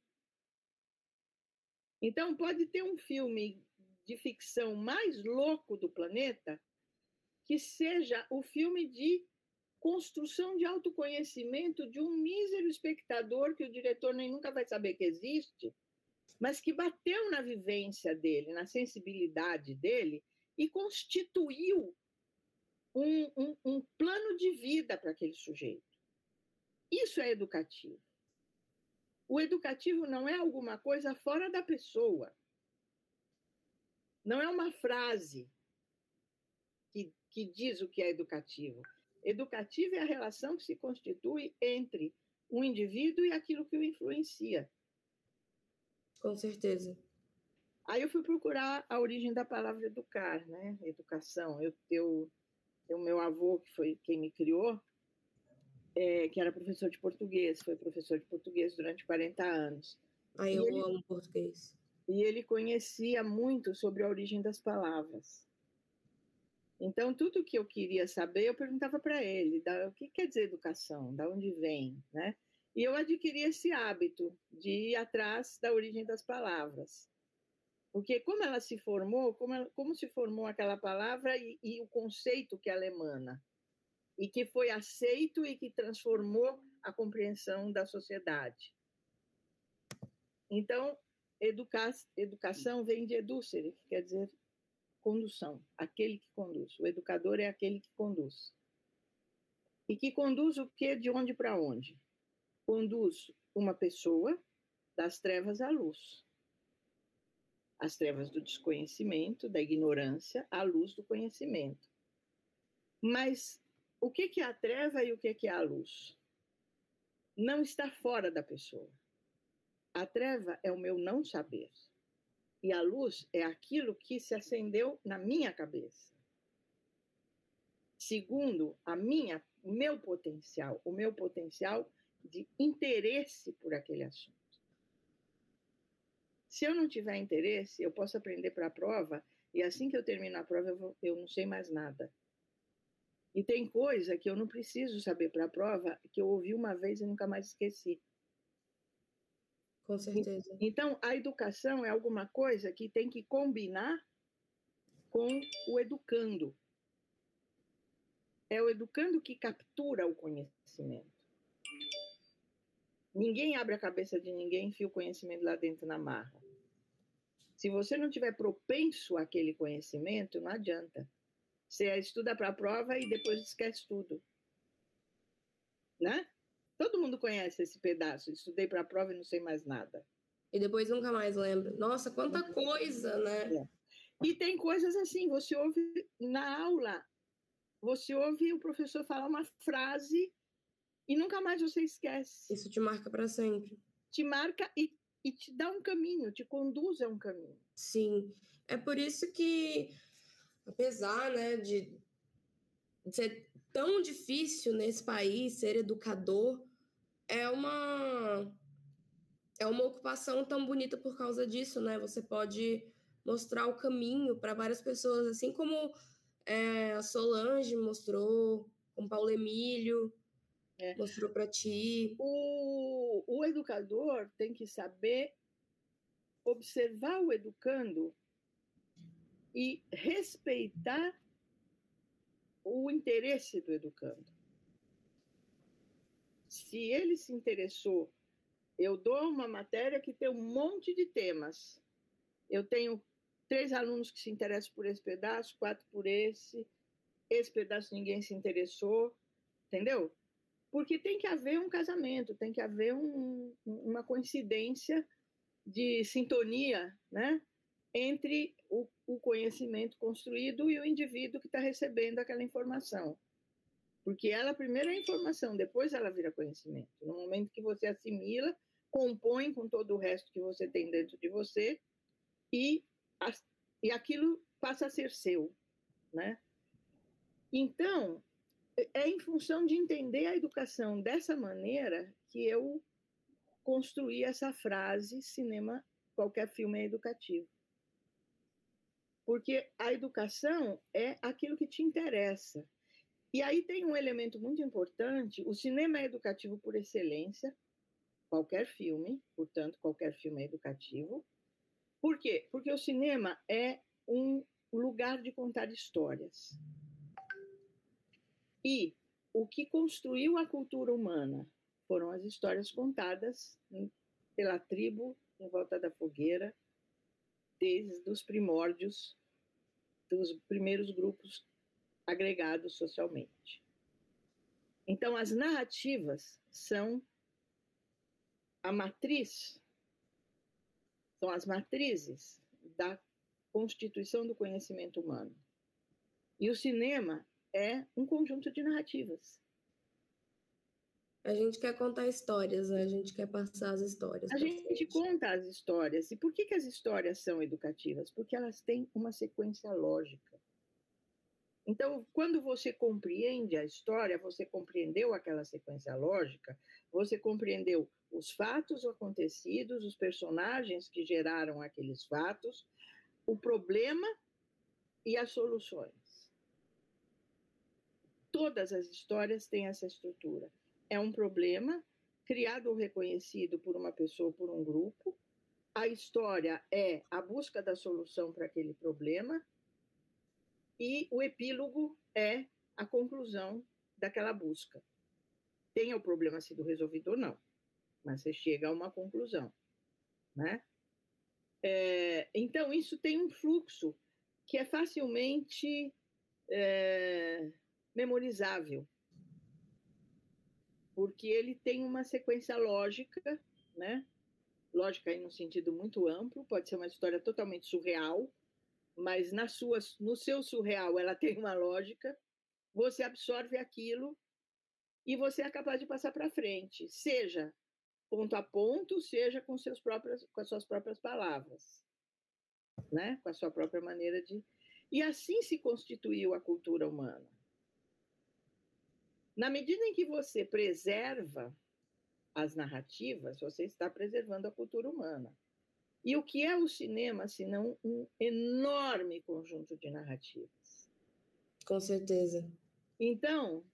Então, pode ter um filme de ficção mais louco do planeta que seja o filme de construção de autoconhecimento de um mísero espectador que o diretor nem nunca vai saber que existe, mas que bateu na vivência dele, na sensibilidade dele e constituiu um, um, um plano de vida para aquele sujeito. Isso é educativo. O educativo não é alguma coisa fora da pessoa. Não é uma frase que, diz o que é educativo. Educativo é a relação que se constitui entre o indivíduo e aquilo que o influencia. Com certeza. Aí eu fui procurar a origem da palavra educar, né? Educação. Eu, eu, eu meu avô, que foi quem me criou, é, que era professor de português, foi professor de português durante 40 anos. Ah, eu ele, amo português. E ele conhecia muito sobre a origem das palavras. Então, tudo que eu queria saber, eu perguntava para ele, da, o que quer dizer educação, da onde vem, né? E eu adquiri esse hábito de ir atrás da origem das palavras. Porque como ela se formou, como, ela, como se formou aquela palavra e, e o conceito que ela emana e que foi aceito e que transformou a compreensão da sociedade. Então, educa educação vem de educere, que quer dizer condução, aquele que conduz. O educador é aquele que conduz. E que conduz o quê? De onde para onde? Conduz uma pessoa das trevas à luz. As trevas do desconhecimento, da ignorância, à luz do conhecimento. Mas o que, é a treva e o que é a luz? Não está fora da pessoa. A treva é o meu não saber. E a luz é aquilo que se acendeu na minha cabeça. Segundo a minha, o meu potencial, o meu potencial de interesse por aquele assunto. Se eu não tiver interesse, eu posso aprender para a prova e assim que eu termino a prova eu, vou, eu não sei mais nada. E tem coisa que eu não preciso saber para a prova, que eu ouvi uma vez e nunca mais esqueci. Com certeza. Então, a educação é alguma coisa que tem que combinar com o educando. É o educando que captura o conhecimento. Ninguém abre a cabeça de ninguém e enfia o conhecimento lá dentro na marra. Se você não tiver propenso àquele conhecimento, não adianta. Você estuda para a prova e depois esquece tudo. Né? Todo mundo conhece esse pedaço. Estudei para a prova e não sei mais nada. E depois nunca mais lembra. Nossa, quanta uhum. coisa, né? É. E tem coisas assim, você ouve na aula, você ouve o professor falar uma frase e nunca mais você esquece. Isso te marca para sempre. Te marca e, e te dá um caminho, te conduz a um caminho. Sim. É por isso que apesar né, de ser tão difícil nesse país ser educador, é uma é uma ocupação tão bonita por causa disso, né? Você pode mostrar o caminho para várias pessoas, assim como é, a Solange mostrou, com Paulo Emílio é. mostrou para ti. O, o educador tem que saber observar o educando e respeitar o interesse do educando. Se ele se interessou, eu dou uma matéria que tem um monte de temas. Eu tenho três alunos que se interessam por esse pedaço, quatro por esse, esse pedaço ninguém se interessou, entendeu? Porque tem que haver um casamento, tem que haver um, uma coincidência de sintonia, né? Entre o, o conhecimento construído e o indivíduo que está recebendo aquela informação. Porque ela primeiro é informação, depois ela vira conhecimento. No momento que você assimila, compõe com todo o resto que você tem dentro de você e, e aquilo passa a ser seu, né? Então, é em função de entender a educação dessa maneira que eu construí essa frase: cinema, qualquer filme é educativo. Porque a educação é aquilo que te interessa. E aí tem um elemento muito importante: o cinema é educativo por excelência, qualquer filme, portanto, qualquer filme é educativo. Por quê? Porque o cinema é um lugar de contar histórias. E o que construiu a cultura humana foram as histórias contadas pela tribo em volta da fogueira, desde os primórdios dos primeiros grupos agregados socialmente. Então, as narrativas são a matriz, são as matrizes da constituição do conhecimento humano. E o cinema é um conjunto de narrativas. A gente quer contar histórias, né? a gente quer passar as histórias. A gente frente. conta as histórias. E por que, que as histórias são educativas? Porque elas têm uma sequência lógica. Então, quando você compreende a história, você compreendeu aquela sequência lógica, você compreendeu os fatos acontecidos, os personagens que geraram aqueles fatos, o problema e as soluções. Todas as histórias têm essa estrutura é um problema criado ou reconhecido por uma pessoa por um grupo. A história é a busca da solução para aquele problema e o epílogo é a conclusão daquela busca. Tenha o problema sido resolvido ou não, mas você chega a uma conclusão, né? É, então, isso tem um fluxo que é facilmente é, memorizável porque ele tem uma sequência lógica, né? Lógica aí no sentido muito amplo, pode ser uma história totalmente surreal, mas na sua, no seu surreal ela tem uma lógica, você absorve aquilo e você é capaz de passar para frente, seja ponto a ponto, seja com, seus próprias, com as suas próprias palavras, né? com a sua própria maneira de. E assim se constituiu a cultura humana. Na medida em que você preserva as narrativas, você está preservando a cultura humana. E o que é o cinema, senão um enorme conjunto de narrativas? Com certeza. Então,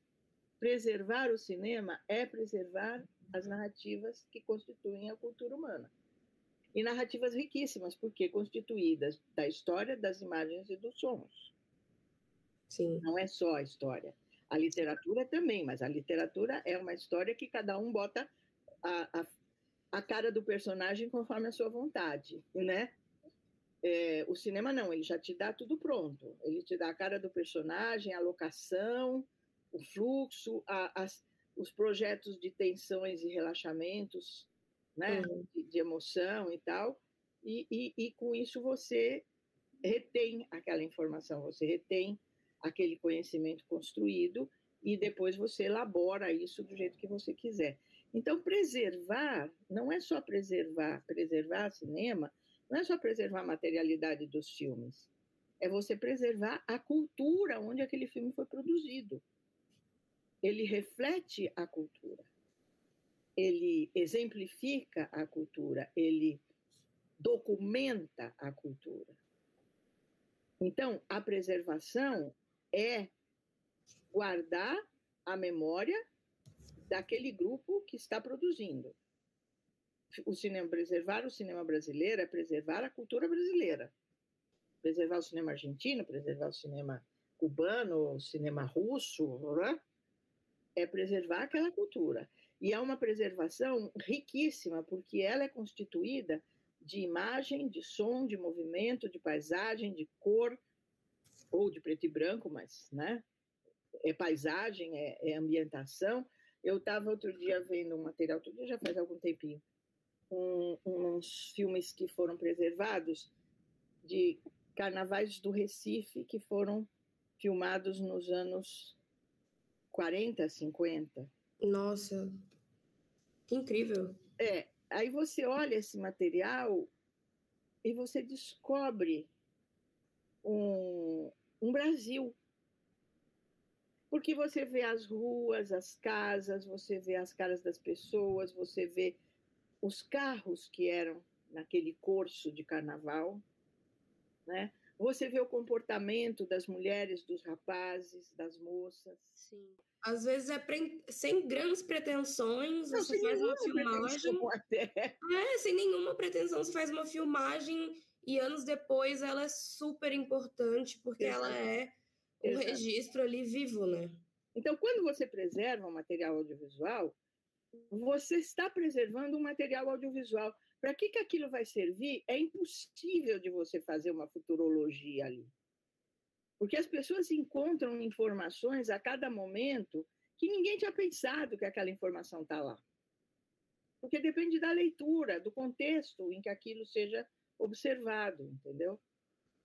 preservar o cinema é preservar as narrativas que constituem a cultura humana. E narrativas riquíssimas, porque constituídas da história, das imagens e dos sons. Sim. Não é só a história. A literatura também, mas a literatura é uma história que cada um bota a, a, a cara do personagem conforme a sua vontade, né? É, o cinema não, ele já te dá tudo pronto. Ele te dá a cara do personagem, a locação, o fluxo, a, as, os projetos de tensões e relaxamentos, né? Uhum. De, de, emoção e tal. E, e, e com isso você retém aquela informação, você retém aquele conhecimento construído e depois você elabora isso do jeito que você quiser. Então, preservar não é só preservar, preservar cinema, não é só preservar a materialidade dos filmes, é você preservar a cultura onde aquele filme foi produzido. Ele reflete a cultura, ele exemplifica a cultura, ele documenta a cultura. Então, a preservação é guardar a memória daquele grupo que está produzindo. O cinema, preservar o cinema brasileiro é preservar a cultura brasileira. Preservar o cinema argentino, preservar o cinema cubano, cinema russo, né? é preservar aquela cultura. E é uma preservação riquíssima, porque ela é constituída de imagem, de som, de movimento, de paisagem, de cor, ou de preto e branco, mas né, é paisagem, é, é ambientação. Eu estava outro dia vendo um material, outro dia já faz algum tempinho, um, uns filmes que foram preservados de carnavais do Recife que foram filmados nos anos 40, 50. Nossa, que incrível. É, aí você olha esse material e você descobre um, um Brasil. Porque você vê as ruas, as casas, você vê as caras das pessoas, você vê os carros que eram naquele curso de carnaval, né? Você vê o comportamento das mulheres, dos rapazes, das moças. Sim. Às vezes é pre... sem grandes pretensões, Não, você faz uma filmagem. [LAUGHS] É, sem nenhuma pretensão, você faz uma filmagem e anos depois ela é super importante porque Exato. ela é Exato. registro ali vivo, né? Então, quando você preserva um material audiovisual, você está preservando um material audiovisual. Para que, que aquilo vai servir? É impossível de você fazer uma futurologia ali. Porque as pessoas encontram informações a cada momento que ninguém tinha pensado que aquela informação está lá. Porque depende da leitura, do contexto em que aquilo seja observado, entendeu?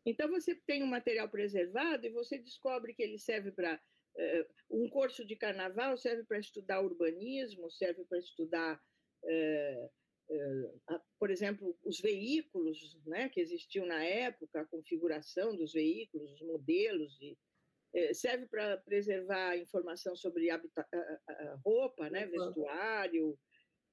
Então você tem um material preservado e você descobre que ele serve para uh, um curso de carnaval serve para estudar urbanismo, serve para estudar uh, uh, por exemplo, os veículos né, que existiam na época, a configuração dos veículos, os modelos, de, serve para preservar informação sobre roupa, né, vestuário.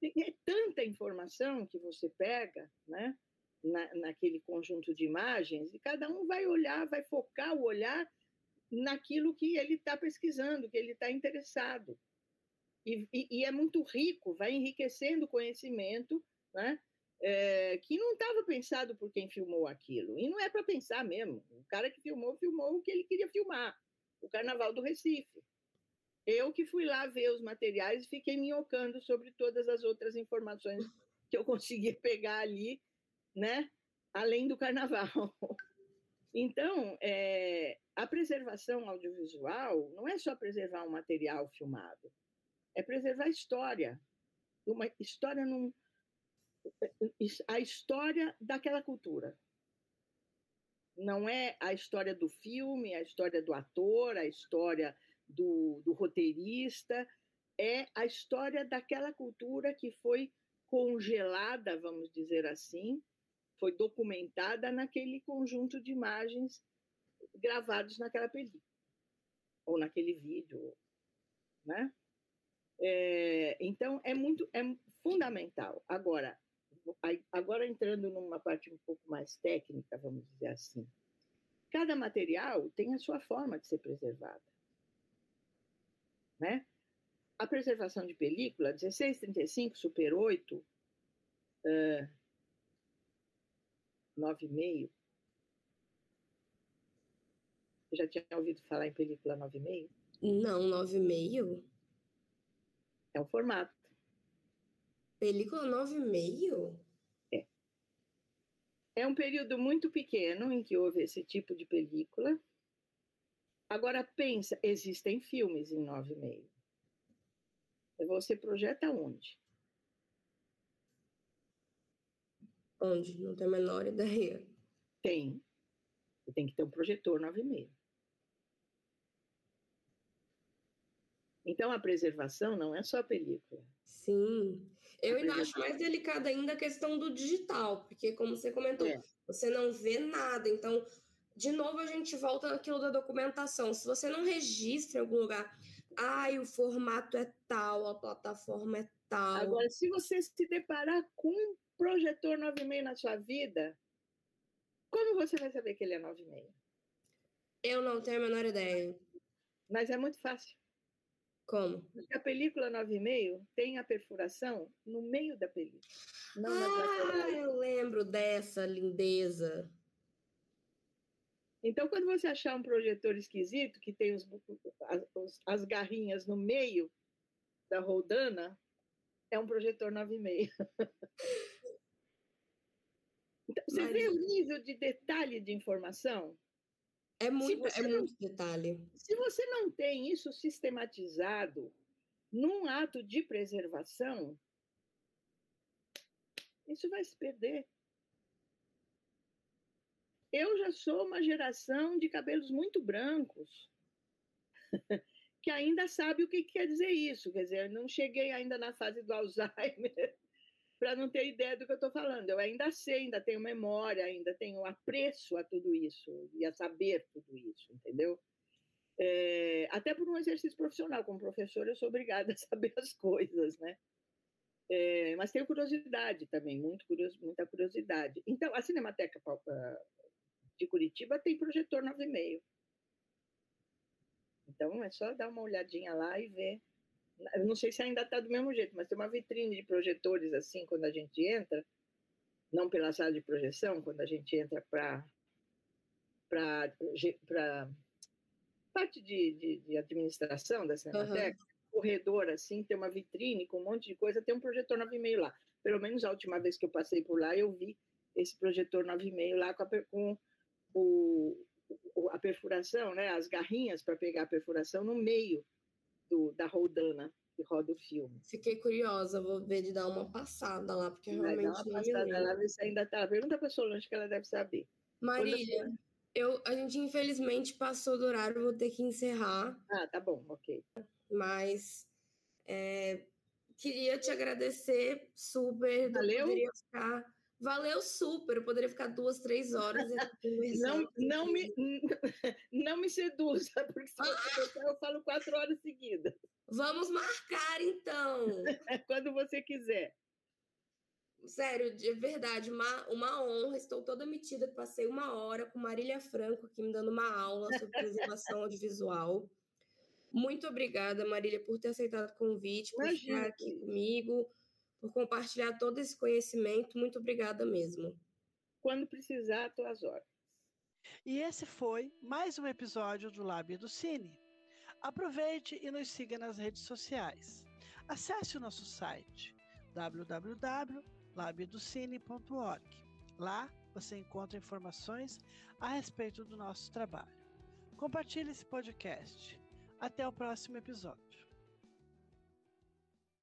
É tanta informação que você pega, né? Na, naquele conjunto de imagens, e cada um vai olhar, vai focar o olhar naquilo que ele está pesquisando, que ele está interessado. E, e, e, é muito rico, vai enriquecendo o conhecimento, né? É, que não estava pensado por quem filmou aquilo. E não é para pensar mesmo. O cara que filmou, filmou o que ele queria filmar o Carnaval do Recife. Eu que fui lá ver os materiais e fiquei minhocando sobre todas as outras informações que eu [LAUGHS] conseguia pegar ali né? além do carnaval. Então, é, a preservação audiovisual não é só preservar um material filmado, é preservar a história, uma história num, a história daquela cultura. Não é a história do filme, a história do ator, a história do, do roteirista, é a história daquela cultura que foi congelada, vamos dizer assim, foi documentada naquele conjunto de imagens gravados naquela película ou naquele vídeo, né? É, então é muito é fundamental. Agora, agora entrando numa parte um pouco mais técnica, vamos dizer assim, cada material tem a sua forma de ser preservada, né? A preservação de película 1635 Super 8 uh, 9,5. Você já tinha ouvido falar em película 9,5? Não, 9,5? É o formato. Película 9,5? É. É um período muito pequeno em que houve esse tipo de película. Agora pensa, existem filmes em 9,5. Você projeta onde? Onde? Não tenho a menor ideia. Tem. Você tem que ter um projetor 9,5. Então a preservação não é só a película. Sim. Eu ainda acho mais delicada ainda a questão do digital, porque como você comentou, é. você não vê nada. Então, de novo a gente volta naquilo da documentação. Se você não registra em algum lugar, ai, o formato é tal, a plataforma é tal. Agora, se você se deparar com projetor 9,5 na sua vida, como você vai saber que ele é 9,5? Eu não tenho a menor ideia. Mas é muito fácil. Como? Porque a película 9,5 tem a perfuração no meio da película. ah, eu lembro dessa lindeza. Então, quando você achar um projetor esquisito, que tem os, as, as garrinhas no meio da roldana, é um projetor 9,5. [LAUGHS] então, você Mas... vê o nível de detalhe de informação? É muito, é muito detalhe. Se você não tem isso sistematizado num ato de preservação, isso vai se perder. Eu já sou uma geração de cabelos muito brancos, [LAUGHS] que ainda sabe o que quer dizer isso. Quer dizer, eu não cheguei ainda na fase do Alzheimer para não ter ideia do que eu estou falando. Eu ainda sei, ainda tenho memória, ainda tenho apreço a tudo isso e a saber tudo isso, entendeu? É, até por um exercício profissional, como professor, eu sou obrigada a [LAUGHS] saber as coisas, né? É, mas tenho curiosidade também, muito curioso, muita curiosidade. Então, a Cinemateca de Curitiba tem projetor 9,5. Então, é só dar uma olhadinha lá e ver. Eu não sei se ainda está do mesmo jeito, mas tem uma vitrine de projetores assim, quando a gente entra, não pela sala de projeção, quando a gente entra para para parte de, de, de, administração da Cinemateca, uhum corredor, assim, tem uma vitrine com um monte de coisa, tem um projetor 9,5 lá. Pelo menos a última vez que eu passei por lá, eu vi esse projetor 9,5 lá com, a, com o, a perfuração, né, as garrinhas para pegar a perfuração no meio do, da roldana que roda o filme. Fiquei curiosa, vou ver de dar uma passada lá, porque Vai realmente. Dar uma passada lá, ver se ainda está. Pergunta para a Solange que ela deve saber. Marília, eu, a gente infelizmente passou do horário, vou ter que encerrar. Ah, tá bom, ok mas é, queria te agradecer super. Valeu? Ficar, valeu super, eu poderia ficar duas, três horas. [LAUGHS] não, não, me, [LAUGHS] não me seduza, porque se você ah! eu falo quatro horas seguidas. Vamos marcar, então. [LAUGHS] Quando você quiser. Sério, de verdade, uma, uma honra. Estou toda metida. Passei uma hora com Marília Franco aqui me dando uma aula sobre preservação audiovisual. Muito obrigada, Marília, por ter aceitado o convite, por Imagina. estar aqui comigo, por compartilhar todo esse conhecimento. Muito obrigada mesmo. Quando precisar, estou às horas. E esse foi mais um episódio do Lábio do Cine. Aproveite e nos siga nas redes sociais. Acesse o nosso site www.labiodocine.org. Lá você encontra informações a respeito do nosso trabalho. Compartilhe esse podcast até o próximo episódio.